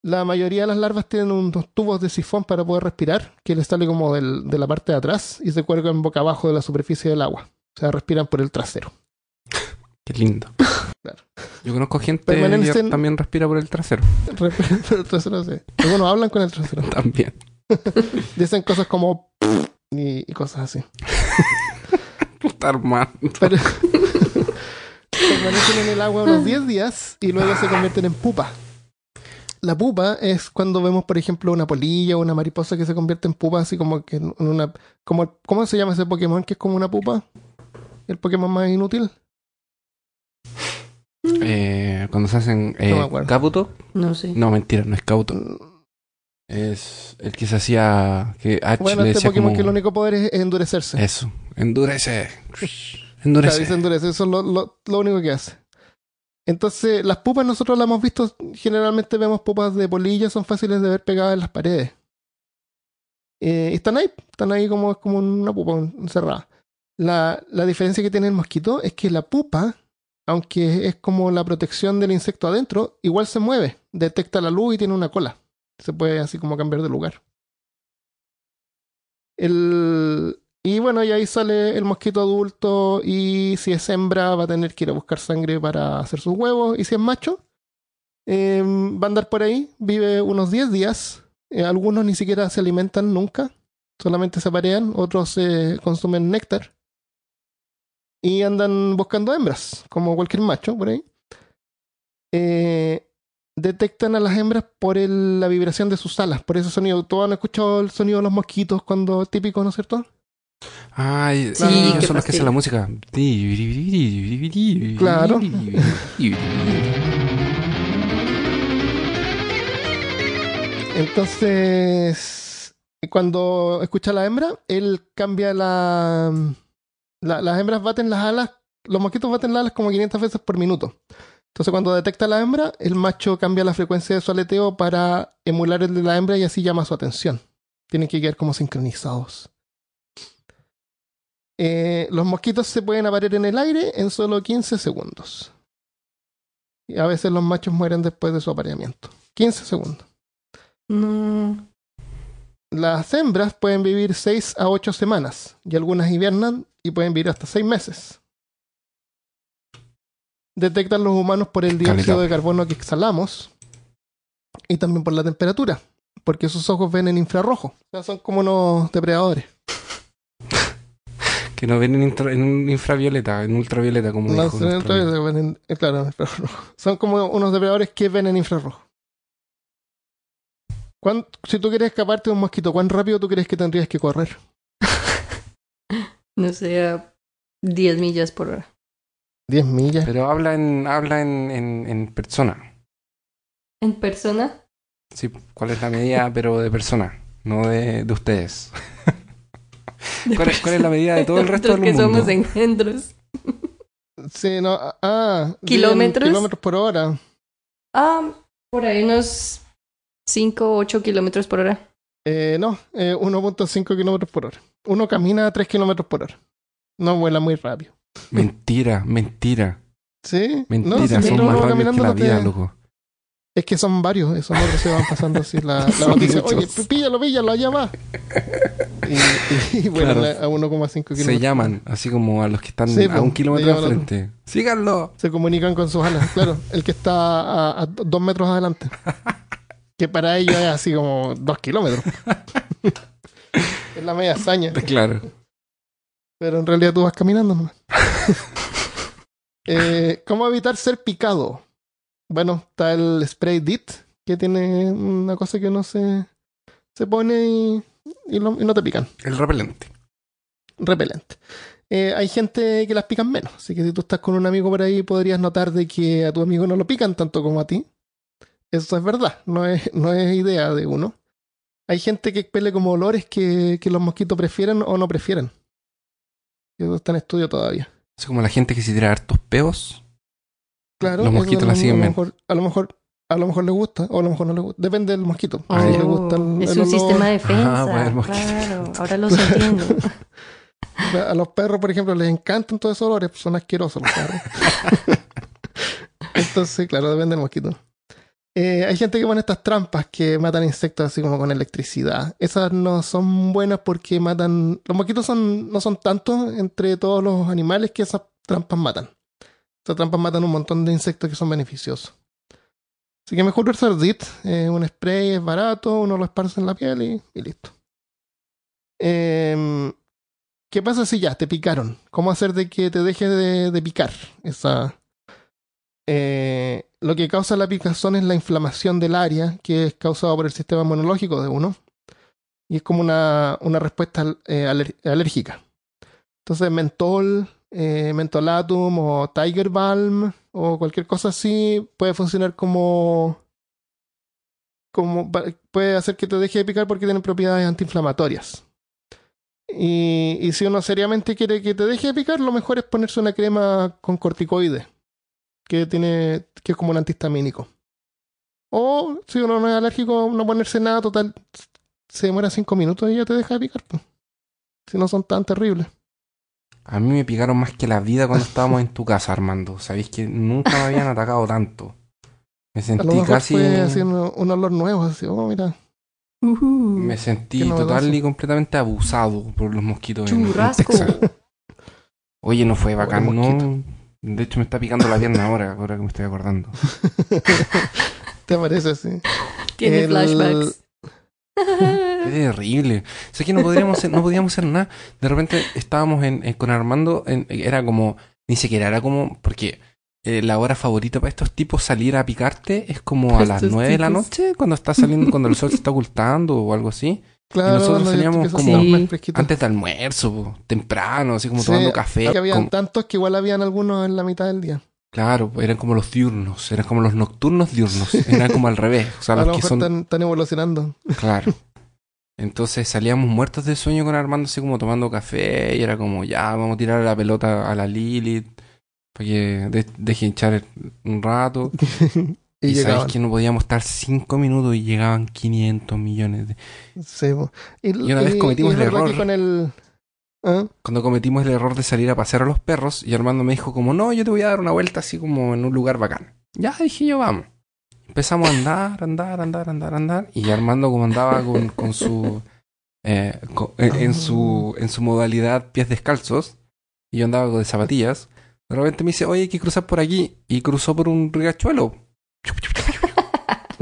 La mayoría de las larvas tienen unos tubos de sifón para poder respirar, que les sale como del- de la parte de atrás y se cuelgan boca abajo de la superficie del agua. O sea, respiran por el trasero. [LAUGHS] Qué lindo. Claro. Yo conozco gente Permanecen- que también respira por el trasero. [LAUGHS] Respiran por el trasero, sí. Algunos hablan con el trasero. [LAUGHS] También. Dicen cosas como y, y cosas así. Puta armando. Pero permanecen en el agua unos 10 días y luego se convierten en pupa. La pupa es cuando vemos, por ejemplo, una polilla o una mariposa que se convierte en pupa, así como que en una. Como, ¿Cómo se llama ese Pokémon que es como una pupa? El Pokémon más inútil. Eh, cuando se hacen eh, No. No sé. No, mentira, no es Kabuto. Mm, Es el que se hacía. Que H Bueno, le este decía Pokémon como- que el único poder es endurecerse. Eso. Endurece. Endurece. dice endurece, eso es lo, lo- lo único que hace. Entonces, las pupas nosotros las hemos visto, generalmente vemos pupas de polilla, son fáciles de ver pegadas en las paredes. Eh, están ahí, están ahí como, como una pupa encerrada. La, la diferencia que tiene el mosquito es que la pupa, aunque es como la protección del insecto adentro, igual se mueve, detecta la luz y tiene una cola. Se puede así como cambiar de lugar. El, y bueno, y ahí sale el mosquito adulto y si es hembra va a tener que ir a buscar sangre para hacer sus huevos y si es macho eh, va a andar por ahí, vive unos 10 días, eh, algunos ni siquiera se alimentan nunca, solamente se aparean, otros eh, consumen néctar y andan buscando hembras, como cualquier macho por ahí. Eh, detectan a las hembras por el- la vibración de sus alas, por ese sonido. ¿Todos han escuchado el sonido de los mosquitos cuando típico, ¿no es cierto? Ay, Sí, ellos qué son los que hacen la música. Claro. Entonces, cuando escucha a la hembra, él cambia la, la- Las hembras baten las alas, los mosquitos baten las alas como 500 veces por minuto. Entonces, cuando detecta a la hembra, el macho cambia la frecuencia de su aleteo para emular el de la hembra y así llama su atención. Tienen que quedar como sincronizados. Eh, los mosquitos se pueden aparear en el aire en solo 15 segundos. Y a veces los machos mueren después de su apareamiento. 15 segundos. No. Las hembras pueden vivir 6 a 8 semanas y algunas hibernan y pueden vivir hasta 6 meses. Detectan los humanos por el dióxido de carbono que exhalamos y también por la temperatura, porque sus ojos ven en infrarrojo. O sea, son como unos depredadores. Que no ven en, intra- en infravioleta, en ultravioleta, como No, dijo son ven en- eh, claro, en infrarrojo. Son como unos depredadores que ven en infrarrojo. ¿Cuán- si tú quieres escaparte de un mosquito, ¿cuán rápido tú crees que tendrías que correr? [LAUGHS] No sé, a 10 millas por hora. 10 millas. Pero habla en, habla en, en, en persona. ¿En persona? Sí, ¿cuál es la medida, pero de persona? No de, de ustedes. [LAUGHS] ¿Cuál es, cuál es la medida de todo el resto del que mundo? somos engendros. Sí, no, ah, ¿Kilómetros? bien, kilómetros por hora. Ah, por ahí unos 5 o 8 kilómetros por hora. Eh, no, eh, 1.5 kilómetros por hora. Uno camina a 3 kilómetros por hora. No vuela muy rápido. Mentira, mentira, ¿Sí? mentira. No, si son más va rápidos que caminando la te- vida, loco. Es que son varios, esos otros se van pasando así la, la [LAUGHS] noticia. Oye, píllalo, píllalo, allá va. Y, y, y vuelan Claro. a 1,5 kilómetros. Se llaman, así como a los que están Sí, a un kilómetro de llaman a- frente. ¡Síganlo! Se comunican con sus alas, claro. El que está a, a dos metros adelante. [LAUGHS] Que para ellos es así como dos kilómetros. [LAUGHS] es la media hazaña. Claro. Pero en realidad tú vas caminando nomás. Eh, ¿Cómo evitar ser picado? Bueno, está el spray DIT, que tiene una cosa que no se, se pone y, y lo- y no te pican. El repelente. Repelente. Eh, hay gente que las pican menos, así que si tú estás con un amigo por ahí podrías notar de que a tu amigo no lo pican tanto como a ti. Eso es verdad, no es, no es idea de uno. Hay gente que expele como olores que, que los mosquitos prefieren o no prefieren. Eso está en estudio todavía. Es como la gente que se tira hartos peos. Claro, Los mosquitos a la lo- siguen a lo mejor, a lo mejor a lo mejor le gusta o a lo mejor no le gusta. Depende del mosquito. Ah, si le gusta el, es el un olor- sistema de defensa. Ah, bueno, el mosquito. claro, ahora [LAUGHS] los entiendo. A los perros, por ejemplo, les encantan todos esos olores, son asquerosos los perros. [LAUGHS] Entonces, claro, depende del mosquito. Eh, hay gente que pone estas trampas que matan insectos así como con electricidad. Esas no son buenas porque matan. Los mosquitos son, no son tantos entre todos los animales que esas trampas matan. Esas trampas matan un montón de insectos que son beneficiosos. Así que mejor usar DIT. eh, un spray es barato, uno lo esparce en la piel y, listo. Em, ¿Qué pasa si ya te picaron? ¿Cómo hacer de que te deje de, picar? Esa, eh, lo que causa la picazón es la inflamación del área, que es causada por el sistema inmunológico de uno. Y es como una, una respuesta eh, alérgica. Entonces, mentol, eh, mentolatum o tiger balm o cualquier cosa así puede funcionar como, como puede hacer que te deje de picar porque tienen propiedades antiinflamatorias. Y, si uno seriamente quiere que te deje de picar, lo mejor es ponerse una crema con corticoides, que tiene, que es como un antihistamínico. O si uno no es alérgico, no ponerse nada, total, se demora cinco minutos y ya te deja de picar. Si no son tan terribles. A mí me picaron más que la vida cuando estábamos en tu casa, Armando. Sabéis que nunca me habían atacado tanto. Me A lo sentí mejor casi. fue así un, un olor nuevo, así, oh, mira. Me sentí total y completamente abusado por los mosquitos en-. Texas. Oye, no fue bacán. ¿no? De hecho, me está picando la pierna ahora, ahora que me estoy acordando. [LAUGHS] ¿Te parece así? Tiene El- flashbacks. Qué terrible. Sé que no podríamos hacer, no podíamos hacer nada. De repente estábamos en, en- con Armando, en- era como, ni siquiera era como, porque eh, la hora favorita para estos tipos salir a picarte es como a las 9 de la noche, cuando está saliendo, cuando el sol se está ocultando o algo así. Claro, nosotros cuando ya salíamos como- Sí. Antes del almuerzo, po, temprano, así como Sí, tomando café. Que habían como- tantos que igual habían algunos en la mitad del día. Claro, pues, eran como los diurnos, eran como los nocturnos diurnos, eran como al revés. O sea, a lo los que son están, están evolucionando. Claro. [LAUGHS] Entonces salíamos muertos de sueño con Armando, así como tomando café, y era como, ya, vamos a tirar la pelota a la Lilith, para que de- deje hinchar un rato. [LAUGHS] y, Y, sabéis que no podíamos estar cinco minutos y llegaban 500 millones de... Sí, y, Y una vez cometimos el error. con el... ¿Ah? Cuando cometimos el error de salir a pasear a los perros, y Armando me dijo como, no, yo te voy a dar una vuelta así como en un lugar bacán. Ya, dije yo, vamos. Empezamos a andar, andar, andar, andar, andar, y Armando como andaba con, con su... eh, en, en su en su modalidad pies descalzos, y yo andaba de zapatillas, de repente me dice, oye, hay que cruzar por aquí, y cruzó por un riachuelo.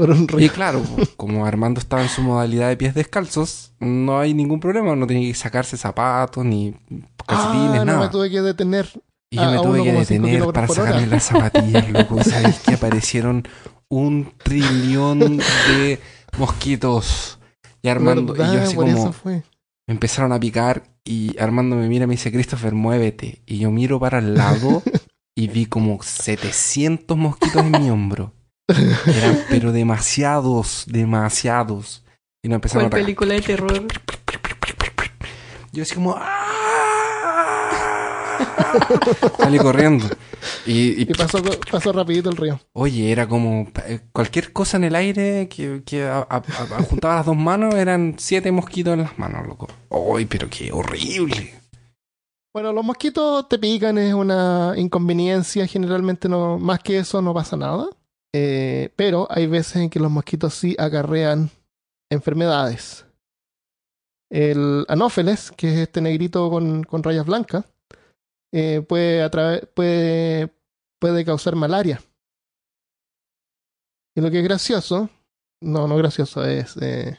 Por un Y claro, como Armando estaba en su modalidad de pies descalzos, no hay ningún problema, no tenía que sacarse zapatos, ni calcetines, Ah, no nada. me tuve que detener. Y yo me tuve que detener para sacarme las zapatillas, loco. Y sabéis que aparecieron un trillón de mosquitos. Y Armando, y yo así como me empezaron a picar. Y Armando me mira y me dice, Christopher, muévete. Y yo miro para el lado [LAUGHS] y vi como 700 mosquitos en mi hombro. Eran, pero demasiados, demasiados. Y nos empezaron ¿Cuál a película de terror? Yo así como... ¡ah! Salí corriendo. Y, y, Y pasó, pasó rapidito el río. oye, era como... eh, Cualquier cosa en el aire que, que a- a- a- juntaba las dos manos eran siete mosquitos en las manos, loco. ¡Ay, pero qué horrible! Bueno, los mosquitos te pican, es una inconveniencia. Generalmente no, más que eso no pasa nada. Eh, pero hay veces en que los mosquitos sí acarrean enfermedades. El anófeles, que es este negrito con, con rayas blancas, eh, puede, puede, puede causar malaria. Y lo que es gracioso, no, no gracioso, es eh,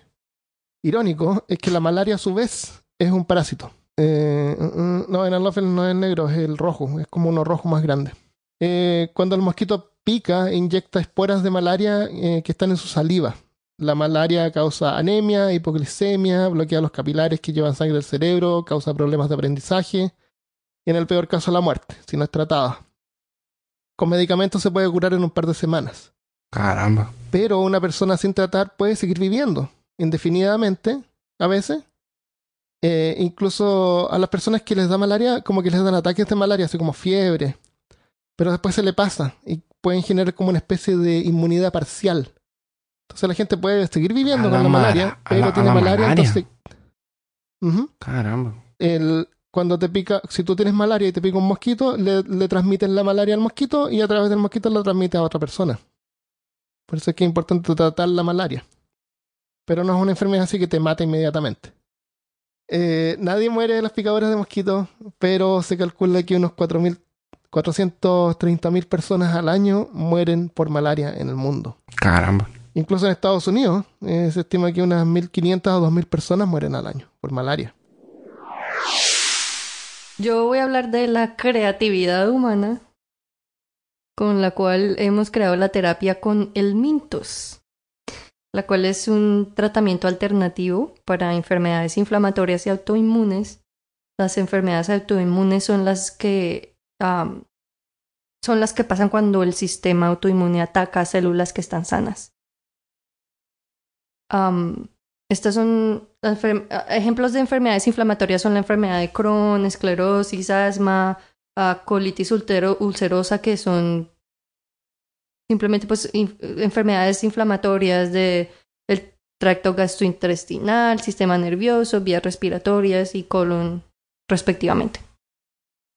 irónico, es que la malaria a su vez es un parásito. Mm, mm, no, el anófeles no es negro, es el rojo, es como uno rojo más grande. Cuando el mosquito pica, inyecta esporas de malaria eh, que están en su saliva. La malaria causa anemia, hipoglicemia, bloquea los capilares que llevan sangre al cerebro, causa problemas de aprendizaje y en el peor caso la muerte, si no es tratada. Con medicamentos se puede curar en un par de semanas, Caramba. pero una persona sin tratar puede seguir viviendo indefinidamente, a veces. Eh, incluso a las personas que les da malaria, como que les dan ataques de malaria, así como fiebre, pero después se le pasa y pueden generar como una especie de inmunidad parcial. Entonces la gente puede seguir viviendo con la la mala- malaria, pero la- tiene la malaria, malaria. entonces... Caramba. El, cuando te pica, si tú tienes malaria y te pica un mosquito, le, le transmites la malaria al mosquito y a través del mosquito la transmite a otra persona. Por eso es que es importante tratar la malaria. Pero no es una enfermedad así que te mata inmediatamente. Eh, nadie muere de las picaduras de mosquitos, pero se calcula que unos 4.000 430.000 personas al año mueren por malaria en el mundo. Caramba. Incluso en Estados Unidos eh, se estima que unas 1.500 o 2.000 personas mueren al año por malaria. Yo voy a hablar de la creatividad humana con la cual hemos creado la terapia con el Mintos, la cual es un tratamiento alternativo para enfermedades inflamatorias y autoinmunes. Las enfermedades autoinmunes son las que son las que pasan cuando el sistema autoinmune ataca células que están sanas. Am, estas son enfer- ejemplos de enfermedades inflamatorias son la enfermedad de Crohn, esclerosis, asma, ah, colitis ulcerosa, que son simplemente pues enfermedades inflamatorias de el tracto gastrointestinal, sistema nervioso, vías respiratorias y colon respectivamente.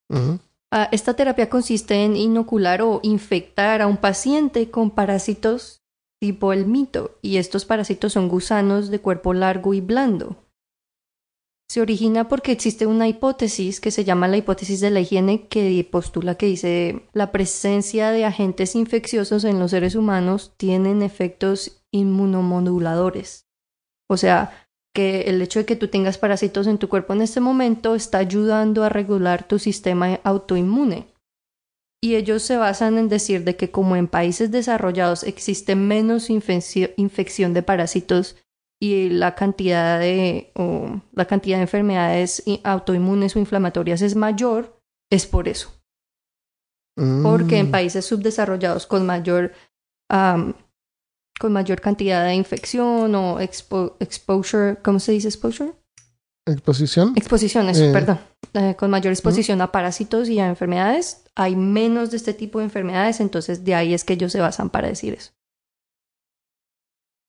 Ujú. Ah, esta terapia consiste en inocular o infectar a un paciente con parásitos tipo el mito, y estos parásitos son gusanos de cuerpo largo y blando. Se origina porque existe una hipótesis que se llama la hipótesis de la higiene que postula que dice la presencia de agentes infecciosos en los seres humanos tienen efectos inmunomoduladores. O sea, que el hecho de que tú tengas parásitos en tu cuerpo en este momento está ayudando a regular tu sistema autoinmune. Y ellos se basan en decir de que como en países desarrollados existe menos infección de parásitos y la cantidad de, la cantidad de enfermedades autoinmunes o inflamatorias es mayor, es por eso. Porque en mm. países subdesarrollados con mayor, con mayor cantidad de infección o exposure, ¿cómo se dice exposure? Exposición. Exposición, eso, eh. perdón. Eh, con mayor exposición a parásitos y a enfermedades, hay menos de este tipo de enfermedades, entonces de ahí es que ellos se basan para decir eso.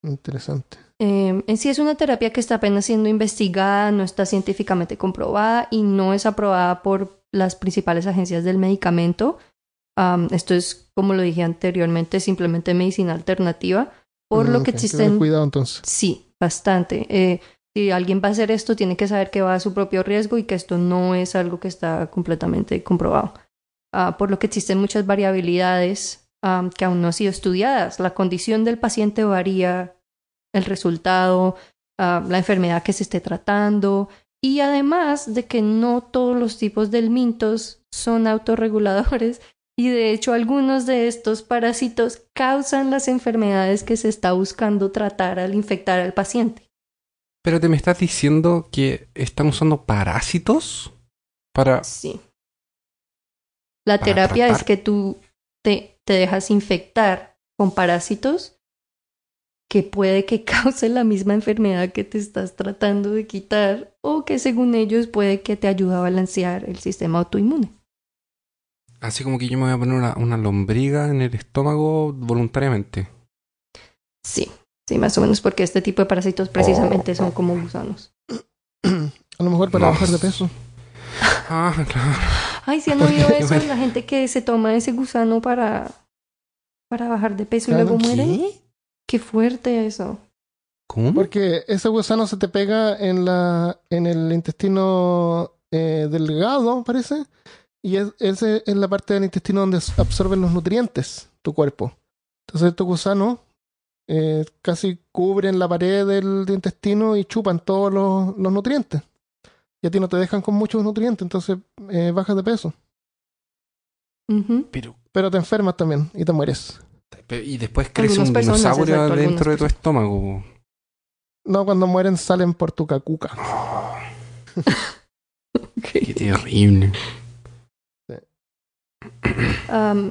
Interesante. Em, en sí es una terapia que está apenas siendo investigada, no está científicamente comprobada y no es aprobada por las principales agencias del medicamento. Esto es, como lo dije anteriormente, simplemente medicina alternativa, por lo mm, que existen... Cuidado entonces. Sí, bastante. Eh, si alguien va a hacer esto, tiene que saber que va a su propio riesgo y que esto no es algo que está completamente comprobado. Ah, por lo que existen muchas variabilidades que aún no han sido estudiadas. La condición del paciente varía el resultado, ah, la enfermedad que se esté tratando y además de que no todos los tipos de mintos son autorreguladores y de hecho algunos de estos parásitos causan las enfermedades que se está buscando tratar al infectar al paciente. Pero te me estás diciendo que están usando parásitos para... Sí. La terapia es que tú te, te dejas infectar con parásitos que puede que [LAUGHS] cause la misma enfermedad que te estás tratando de quitar o que según ellos puede que te ayude a balancear el sistema autoinmune. Así como que yo me voy a poner una, lombriga en el estómago voluntariamente. Sí, sí, más o menos porque este tipo de parásitos precisamente son como gusanos. A lo mejor para bajar de peso. Ah, claro. Ay, si han oído eso, la gente que se toma ese gusano para, para bajar de peso y luego muere. Qué fuerte eso. ¿Cómo? Porque ese gusano se te pega en la en el intestino eh, delgado, parece, y es, esa es la parte del intestino donde absorben los nutrientes tu cuerpo. Entonces estos gusanos eh, casi cubren la pared del, intestino y chupan todos los, nutrientes. Y a ti no te dejan con muchos nutrientes, entonces eh, bajas de peso. Pero, Pero te enfermas también y te mueres. Y después crece un dinosaurio dentro de tu estómago. No, cuando mueren salen por tu cacuca. [LAUGHS] Qué terrible.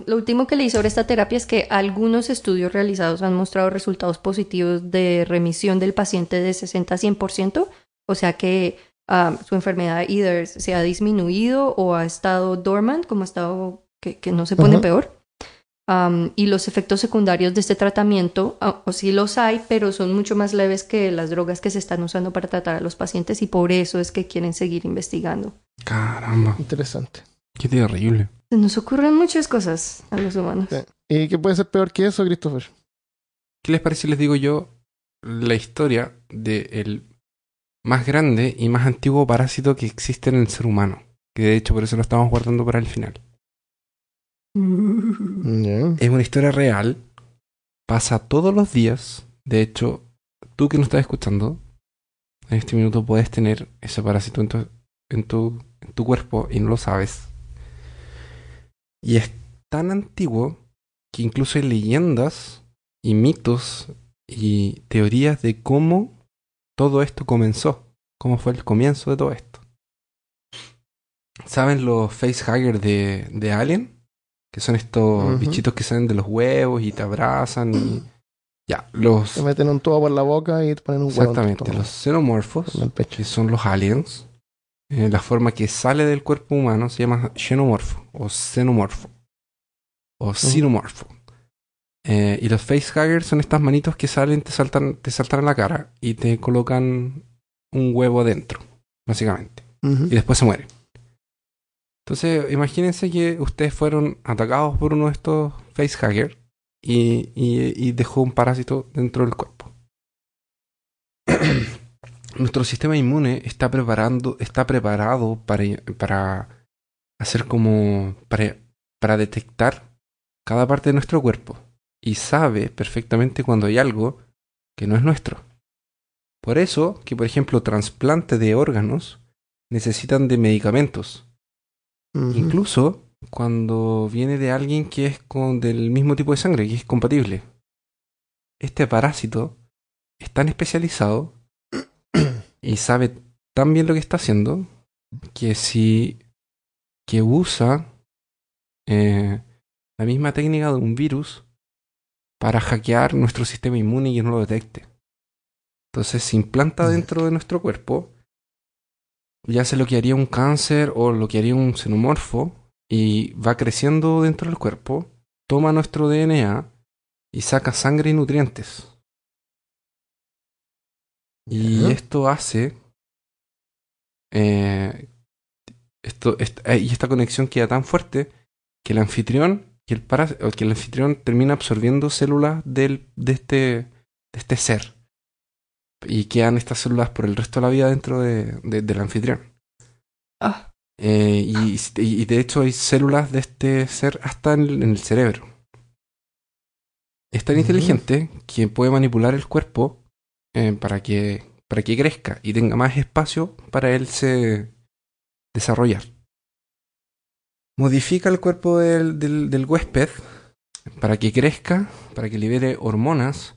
Lo último que leí sobre esta terapia es que algunos estudios realizados han mostrado resultados positivos de remisión del paciente de 60 a 100%, o sea que su enfermedad either se ha disminuido o ha estado dormant, como ha estado que, no se pone peor y los efectos secundarios de este tratamiento, ah, o sí los hay, pero son mucho más leves que las drogas que se están usando para tratar a los pacientes y por eso es que quieren seguir investigando. Caramba. Interesante. Qué terrible. Se nos ocurren muchas cosas a los humanos. ¿Y qué puede ser peor que eso, Christopher? ¿Qué les parece si les digo yo la historia del más grande y más antiguo parásito que existe en el ser humano? Que de hecho por eso lo estamos guardando para el final. [LAUGHS] Es una historia real. Pasa todos los días. De hecho, tú que nos estás escuchando, en este minuto puedes tener ese parásito en tu, en tu, en tu cuerpo y no lo sabes. Y es tan antiguo que incluso hay leyendas y mitos y teorías de cómo todo esto comenzó. Cómo fue el comienzo de todo esto. ¿Saben los facehuggers de, de Alien? que son estos bichitos que salen de los huevos y te abrazan y [CLEARS THROAT] ya, los... Te meten un tubo por la boca y te ponen un huevo. Exactamente, los xenomorfos, que son los aliens, eh, la forma que sale del cuerpo humano se llama xenomorfo o xenomorfo o xenomorfo. Eh, y los facehuggers son estas manitos que salen, te saltan, te saltan a la cara y te colocan un huevo dentro, básicamente. Y después se mueren. Entonces, imagínense que ustedes fueron atacados por uno de estos facehuggers y, y- y dejó un parásito dentro del cuerpo. Nuestro sistema inmune está preparando, está preparado para, para hacer como para, para detectar cada parte de nuestro cuerpo y sabe perfectamente cuando hay algo que no es nuestro. Por eso que, por ejemplo, trasplantes de órganos necesitan de medicamentos. Incluso cuando viene de alguien que es con del mismo tipo de sangre, que es compatible. Este parásito es tan especializado y sabe tan bien lo que está haciendo que si que usa eh, la misma técnica de un virus para hackear nuestro sistema inmune y que no lo detecte. Entonces se implanta Mm. dentro de nuestro cuerpo, ya sea lo que haría un cáncer o lo que haría un xenomorfo, y va creciendo dentro del cuerpo, toma nuestro DNA y saca sangre y nutrientes. Y esto hace. eh, esto, est- eh, y esta conexión queda tan fuerte que el anfitrión, que el, que el anfitrión termina absorbiendo células del, de, este, de este ser. Y quedan estas células por el resto de la vida dentro de- de- del anfitrión. Ah, Eh, y, y de hecho hay células de este ser hasta en el, en el cerebro. Es tan Ujú. inteligente que puede manipular el cuerpo eh, para, que, para que crezca y tenga más espacio para él se desarrollar. Modifica el cuerpo del, del, del huésped para que crezca, para que libere hormonas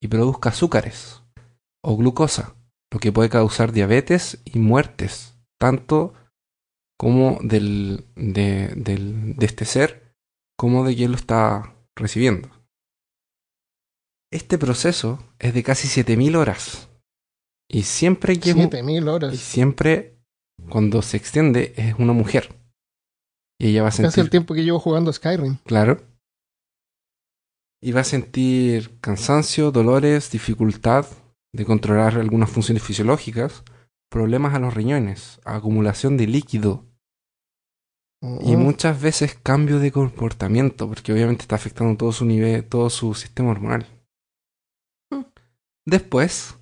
y produzca azúcares o glucosa, lo que puede causar diabetes y muertes, tanto como del, de, del, de este ser, como de quien lo está recibiendo. Este proceso es de casi 7000 horas. Y siempre que es un- Siete mil y horas. siempre cuando se extiende es una mujer. Y ella va a Casi el sentir, tiempo que llevo jugando a Skyrim. claro. Y va a sentir cansancio, dolores, dificultad de controlar algunas funciones fisiológicas, problemas a los riñones, acumulación de líquido, Y muchas veces cambio de comportamiento, porque obviamente está afectando todo su nivel, todo su sistema hormonal. Después,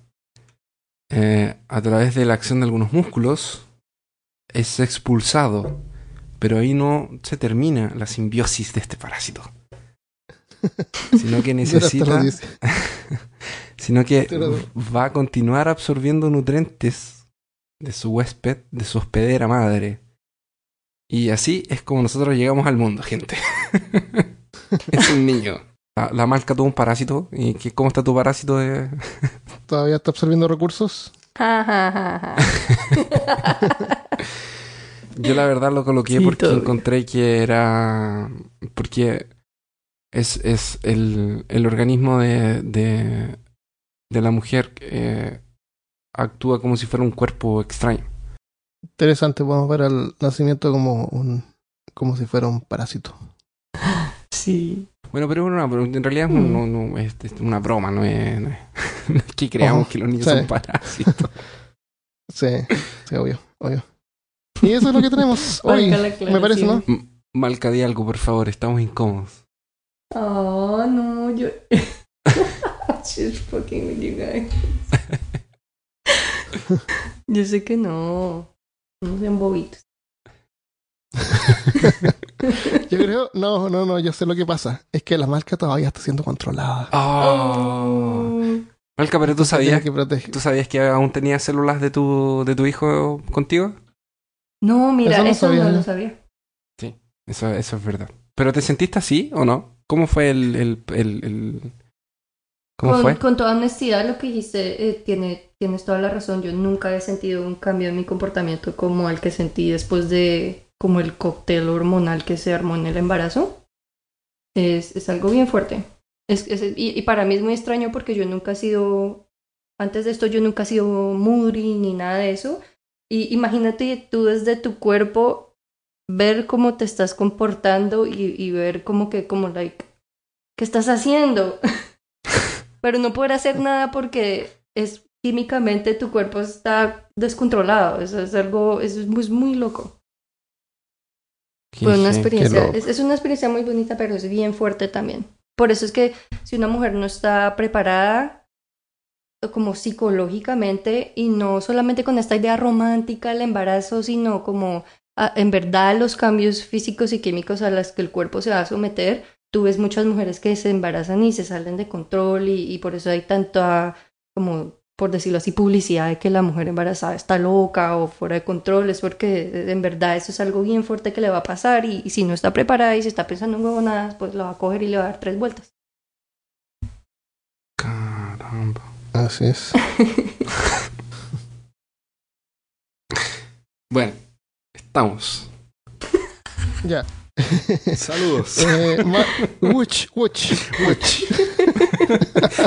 eh, a través de la acción de algunos músculos, es expulsado, pero ahí no se termina la simbiosis de este parásito. [LAUGHS] Sino que necesita, 10. [LAUGHS] sino que va a continuar absorbiendo nutrientes de su huésped, de su hospedera madre. Y así es como nosotros llegamos al mundo, gente. [LAUGHS] es un niño. La, la marca tuvo un parásito. ¿Y qué, cómo está tu parásito? De... [LAUGHS] Todavía está absorbiendo recursos. Yo la verdad lo coloqué Sí, porque todavía. encontré que era... Porque es, es el, el organismo de, de, de la mujer que actúa como si fuera un cuerpo extraño. Interesante, podemos ver al nacimiento como un como si fuera un parásito. Sí. Bueno, pero, no, pero en realidad es, un- Mm. no, no, es, es una broma, no es, no es, [LAUGHS] no es que creamos Ojo, que los niños sí. son parásitos. [LAUGHS] Sí, sí, obvio, obvio. Y eso es lo que tenemos [LAUGHS] hoy. Me parece, ¿no? M- Malca, di algo, por favor, estamos incómodos. Oh, no, yo. Just fucking with you guys. yo sé que no. No sean bobitos. [LAUGHS] Yo creo, no, no, no, yo sé lo que pasa. Es que la marca todavía está siendo controlada. Oh. Malca, pero tú sabías, que. ¿tú sabías que aún tenías células de tu, de tu hijo contigo? No, mira, Eso no eso no, sabía. lo sabía. Eso, eso es verdad. ¿Pero te sentiste así o no? ¿Cómo fue el... el, el, el- ¿Cómo con, fue? con toda honestidad, lo que dijiste, eh, tiene, tienes toda la razón. Yo nunca he sentido un cambio en mi comportamiento como el que sentí después de como el cóctel hormonal que se armó en el embarazo. Es, es algo bien fuerte. Es, es- y, para mí es muy extraño porque yo nunca he sido, antes de esto yo nunca he sido moody ni nada de eso. Y imagínate tú desde tu cuerpo ver cómo te estás comportando y, y ver como que, como like, ¿qué estás haciendo? [LAUGHS] Pero no poder hacer nada porque es químicamente tu cuerpo está descontrolado. Eso es algo, es muy loco. Fue una experiencia, es, es una experiencia muy bonita, pero es bien fuerte también. Por eso es que si una mujer no está preparada como psicológicamente y no solamente con esta idea romántica del embarazo, sino como en verdad los cambios físicos y químicos a los que el cuerpo se va a someter, tú ves muchas mujeres que se embarazan y se salen de control y, y por eso hay tanta como por decirlo así, publicidad de que la mujer embarazada está loca o fuera de control, es porque eh, en verdad eso es algo bien fuerte que le va a pasar y, si no está preparada y si está pensando en huevonadas, pues la va a coger y le va a dar tres vueltas. Caramba. Así es. [LAUGHS] bueno, estamos. ya. Saludos. [LAUGHS] Eh, wuch, wuch, wuch.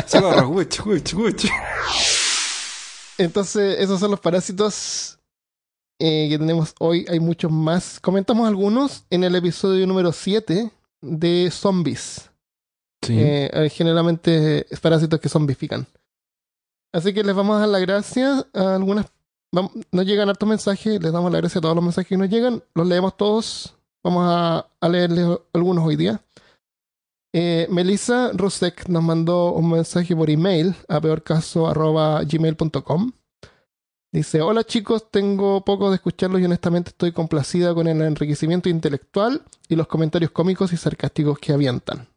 Saludos, [LAUGHS] wuch, wuch, wuch. Entonces, esos son los parásitos eh, que tenemos hoy. Hay muchos más. Comentamos algunos en el episodio número 7 de zombies. Sí. Eh, generalmente parásitos que zombifican. Así que les vamos a dar la gracia a algunas. Nos llegan hartos mensajes, les damos la gracia a todos los mensajes que nos llegan, los leemos todos. Vamos a, a leerles algunos hoy día. Eh, Melissa Rusek nos mandó un mensaje por email a peorcaso.gmail.com. Dice, hola chicos, tengo poco de escucharlos y honestamente estoy complacida con el enriquecimiento intelectual y los comentarios cómicos y sarcásticos que avientan.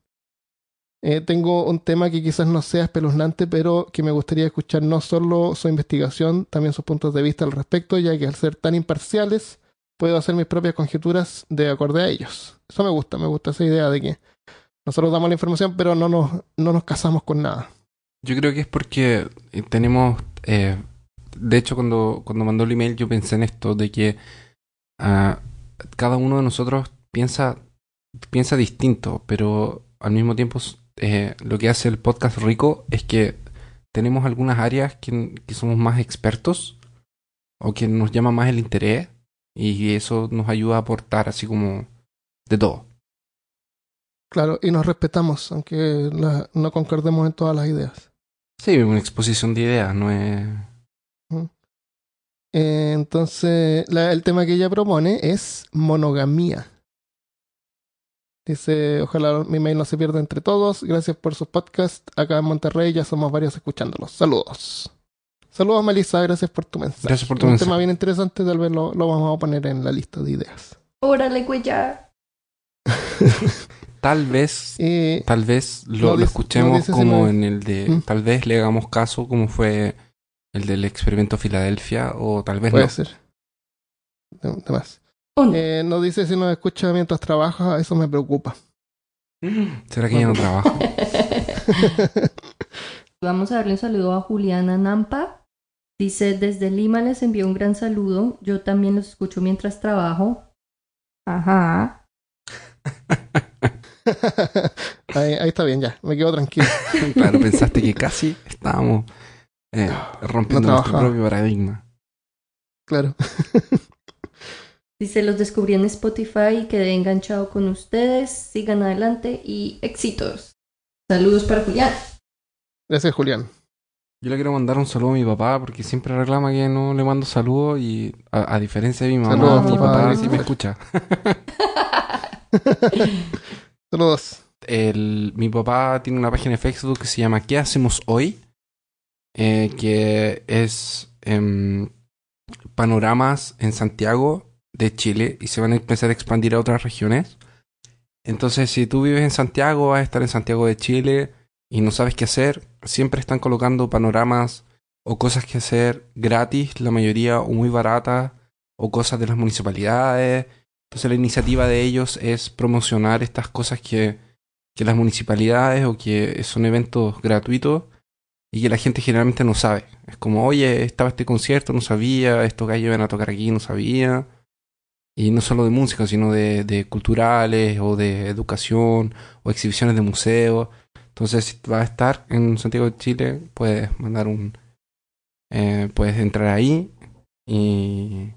Eh, tengo un tema que quizás no sea espeluznante, pero que me gustaría escuchar no solo su investigación, también sus puntos de vista al respecto, ya que al ser tan imparciales, puedo hacer mis propias conjeturas de acorde a ellos. Eso me gusta, me gusta esa idea de que nosotros damos la información, pero no nos, no nos casamos con nada. Yo creo que es porque eh, tenemos... Eh, de hecho, cuando, cuando mandó el email yo pensé en esto, de que uh, cada uno de nosotros piensa, piensa distinto, pero al mismo tiempo eh, lo que hace el podcast rico es que tenemos algunas áreas que, que somos más expertos o que nos llama más el interés y eso nos ayuda a aportar así como de todo. Claro, y nos respetamos, aunque la, no concordemos en todas las ideas. Sí, una exposición de ideas, no es... Eh, entonces, la, el tema que ella propone es monogamía. Dice, ojalá mi mail no se pierda entre todos. Gracias por su podcast. Acá en Monterrey ya somos varios escuchándolos. Saludos. Saludos, Melissa. Gracias por tu mensaje. Gracias por tu Un mensaje. tema bien interesante. Tal vez lo, lo vamos a poner en la lista de ideas. Órale, ya. [LAUGHS] Tal vez, tal vez lo, no escuchemos no como no- en el de... ¿Mm? Tal vez le hagamos caso como fue el del experimento Filadelfia o tal vez puede no. ser. De, de más. ¿O no? Eh, no dice si nos escucha mientras trabaja. Eso me preocupa. ¿Será que ya no trabaja? [LAUGHS] Vamos a darle un saludo a Juliana Nampa. Dice, desde Lima les envío un gran saludo. Yo también los escucho mientras trabajo. Ajá. [LAUGHS] ahí, ahí está bien, ya. Me quedo tranquilo. [LAUGHS] claro, pensaste que casi estábamos eh, rompiendo No nuestro propio paradigma. Claro. [LAUGHS] Dice, los descubrí en Spotify y quedé enganchado con ustedes. Sigan adelante y éxitos. Saludos para Julián. Gracias, Julián. Yo le quiero mandar un saludo a mi papá porque siempre reclama que no le mando saludos y a, a diferencia de mi mamá, Saludos, mi papá, papá sí me escucha. [LAUGHS] Saludos. El, mi papá tiene una página de Facebook que se llama ¿Qué hacemos hoy? Eh, que es em, panoramas en Santiago de Chile y se van a empezar a expandir a otras regiones. Entonces, si tú vives en Santiago, vas a estar en Santiago de Chile y no sabes qué hacer, siempre están colocando panoramas o cosas que hacer gratis, la mayoría o muy baratas, o cosas de las municipalidades. Entonces, la iniciativa de ellos es promocionar estas cosas que, que las municipalidades o que son eventos gratuitos y que la gente generalmente no sabe. Es como, oye, estaba este concierto, no sabía, estos gallos iban a tocar aquí, no sabía. Y no solo de música, sino de, culturales o de educación o exhibiciones de museos. Entonces, si vas a estar en Santiago de Chile, puedes mandar un... eh, puedes entrar ahí y...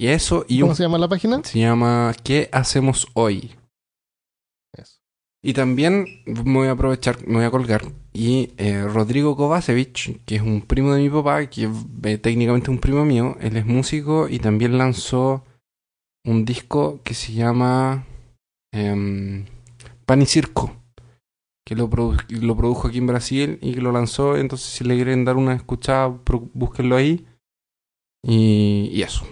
Y eso, y ¿Cómo un se llama la página? se llama ¿Qué hacemos hoy? Eso. Y también me voy a aprovechar, me voy a colgar. Y eh, Rodrigo Kovacevic, que es un primo de mi papá, que es eh, técnicamente un primo mío, él es músico y también lanzó un disco que se llama em, Pan y Circo, que lo, produ- lo produjo aquí en Brasil y que lo lanzó. Entonces, si le quieren dar una escuchada, búsquenlo ahí. Y, y eso.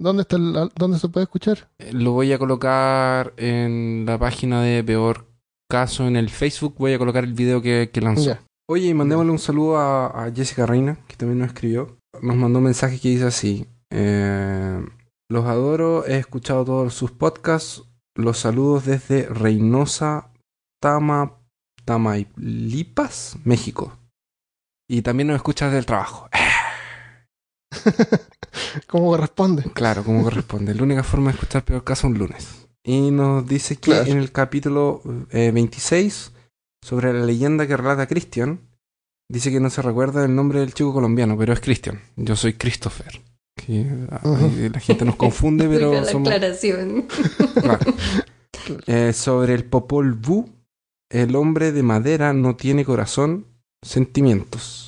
¿Dónde, está el- ¿Dónde se puede escuchar? Eh, Lo voy a colocar en la página de Peor Caso en el Facebook. Voy a colocar el video que, que lanzó. Oye, y mandémosle un saludo a, a Jessica Reina, que también nos escribió. Nos mandó un mensaje que dice así. eh, los adoro, he escuchado todos sus podcasts. Los saludos desde Reynosa, Tama, Tamaulipas, México. Y también nos escuchas del trabajo. [LAUGHS] [LAUGHS] ¿Cómo corresponde? Claro, como corresponde. La única forma de escuchar peor caso un lunes. Y nos dice que Claro. en el capítulo eh, 26, sobre la leyenda que relata Christian, dice que no se recuerda el nombre del chico colombiano, pero es Christian. Yo soy Christopher. Que, ah, La gente nos confunde, [LAUGHS] pero la somos... aclaración. [LAUGHS] Claro. Eh, sobre el Popol Vuh, el hombre de madera no tiene corazón, sentimientos.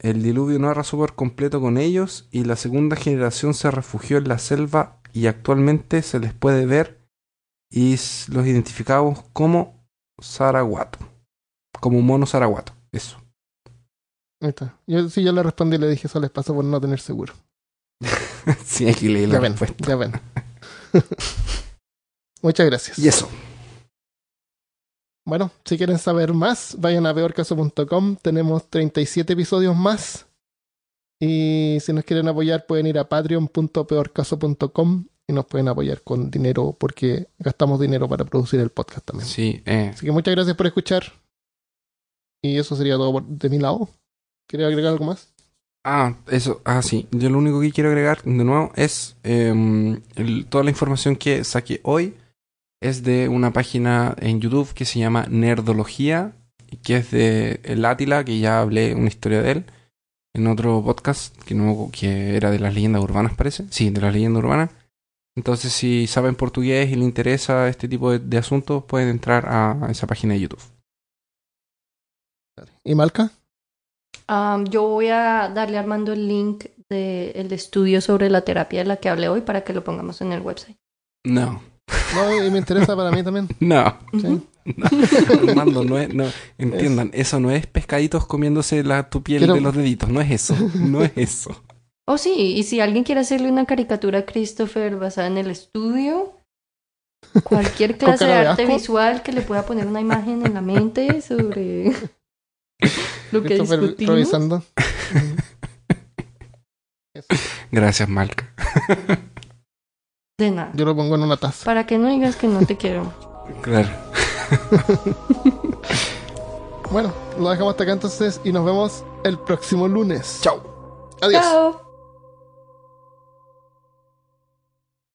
El diluvio no arrasó por completo con ellos y la segunda generación se refugió en la selva y actualmente se les puede ver y los identificamos como Saraguato. Como mono Saraguato. Eso. Ahí está. Yo sí, yo le respondí y le dije, eso les pasa por no tener seguro. [LAUGHS] sí, aquí leí la Ya ven, respuesta. ya ven. [LAUGHS] Muchas gracias. Y eso. Bueno, si quieren saber más, vayan a peorcaso.com. Tenemos 37 episodios más. Y si nos quieren apoyar, pueden ir a patreon.peorcaso.com y nos pueden apoyar con dinero porque gastamos dinero para producir el podcast también. Sí, eh, Así que muchas gracias por escuchar. Y eso sería todo por- de mi lado. ¿Quieres agregar algo más? Ah, eso, ah, sí. Yo lo único que quiero agregar de nuevo es em, el- toda la información que saqué hoy es de una página en YouTube que se llama Nerdología, y que es de el Átila, que ya hablé una historia de él en otro podcast que no que era de las leyendas urbanas, parece. Sí, de las leyendas urbanas. Entonces, si saben portugués y les interesa este tipo de, de asuntos, pueden entrar a, a esa página de YouTube. ¿Y Malca? Yo voy a darle a Armando el link del estudio sobre la terapia de la que hablé hoy para que lo pongamos en el website. No, No, y me interesa para mí también. [LAUGHS] no. ¿sí? Armando, no es, no, entiendan, eso no es pescaditos comiéndose la, tu piel Quiero- de los deditos, no es eso, no es eso. Oh, sí, y si alguien quiere hacerle una caricatura a Christopher basada en el estudio, cualquier clase de arte asco? visual que le pueda poner una imagen en la mente sobre [LAUGHS] lo que Christopher discutimos. revisando. Gracias, Malca. [LAUGHS] De nada. Yo lo pongo en una taza. Para que no digas que no te quiero. Claro. [LAUGHS] Bueno, lo dejamos hasta acá entonces y nos vemos el próximo lunes. Chao. Adiós. Chao.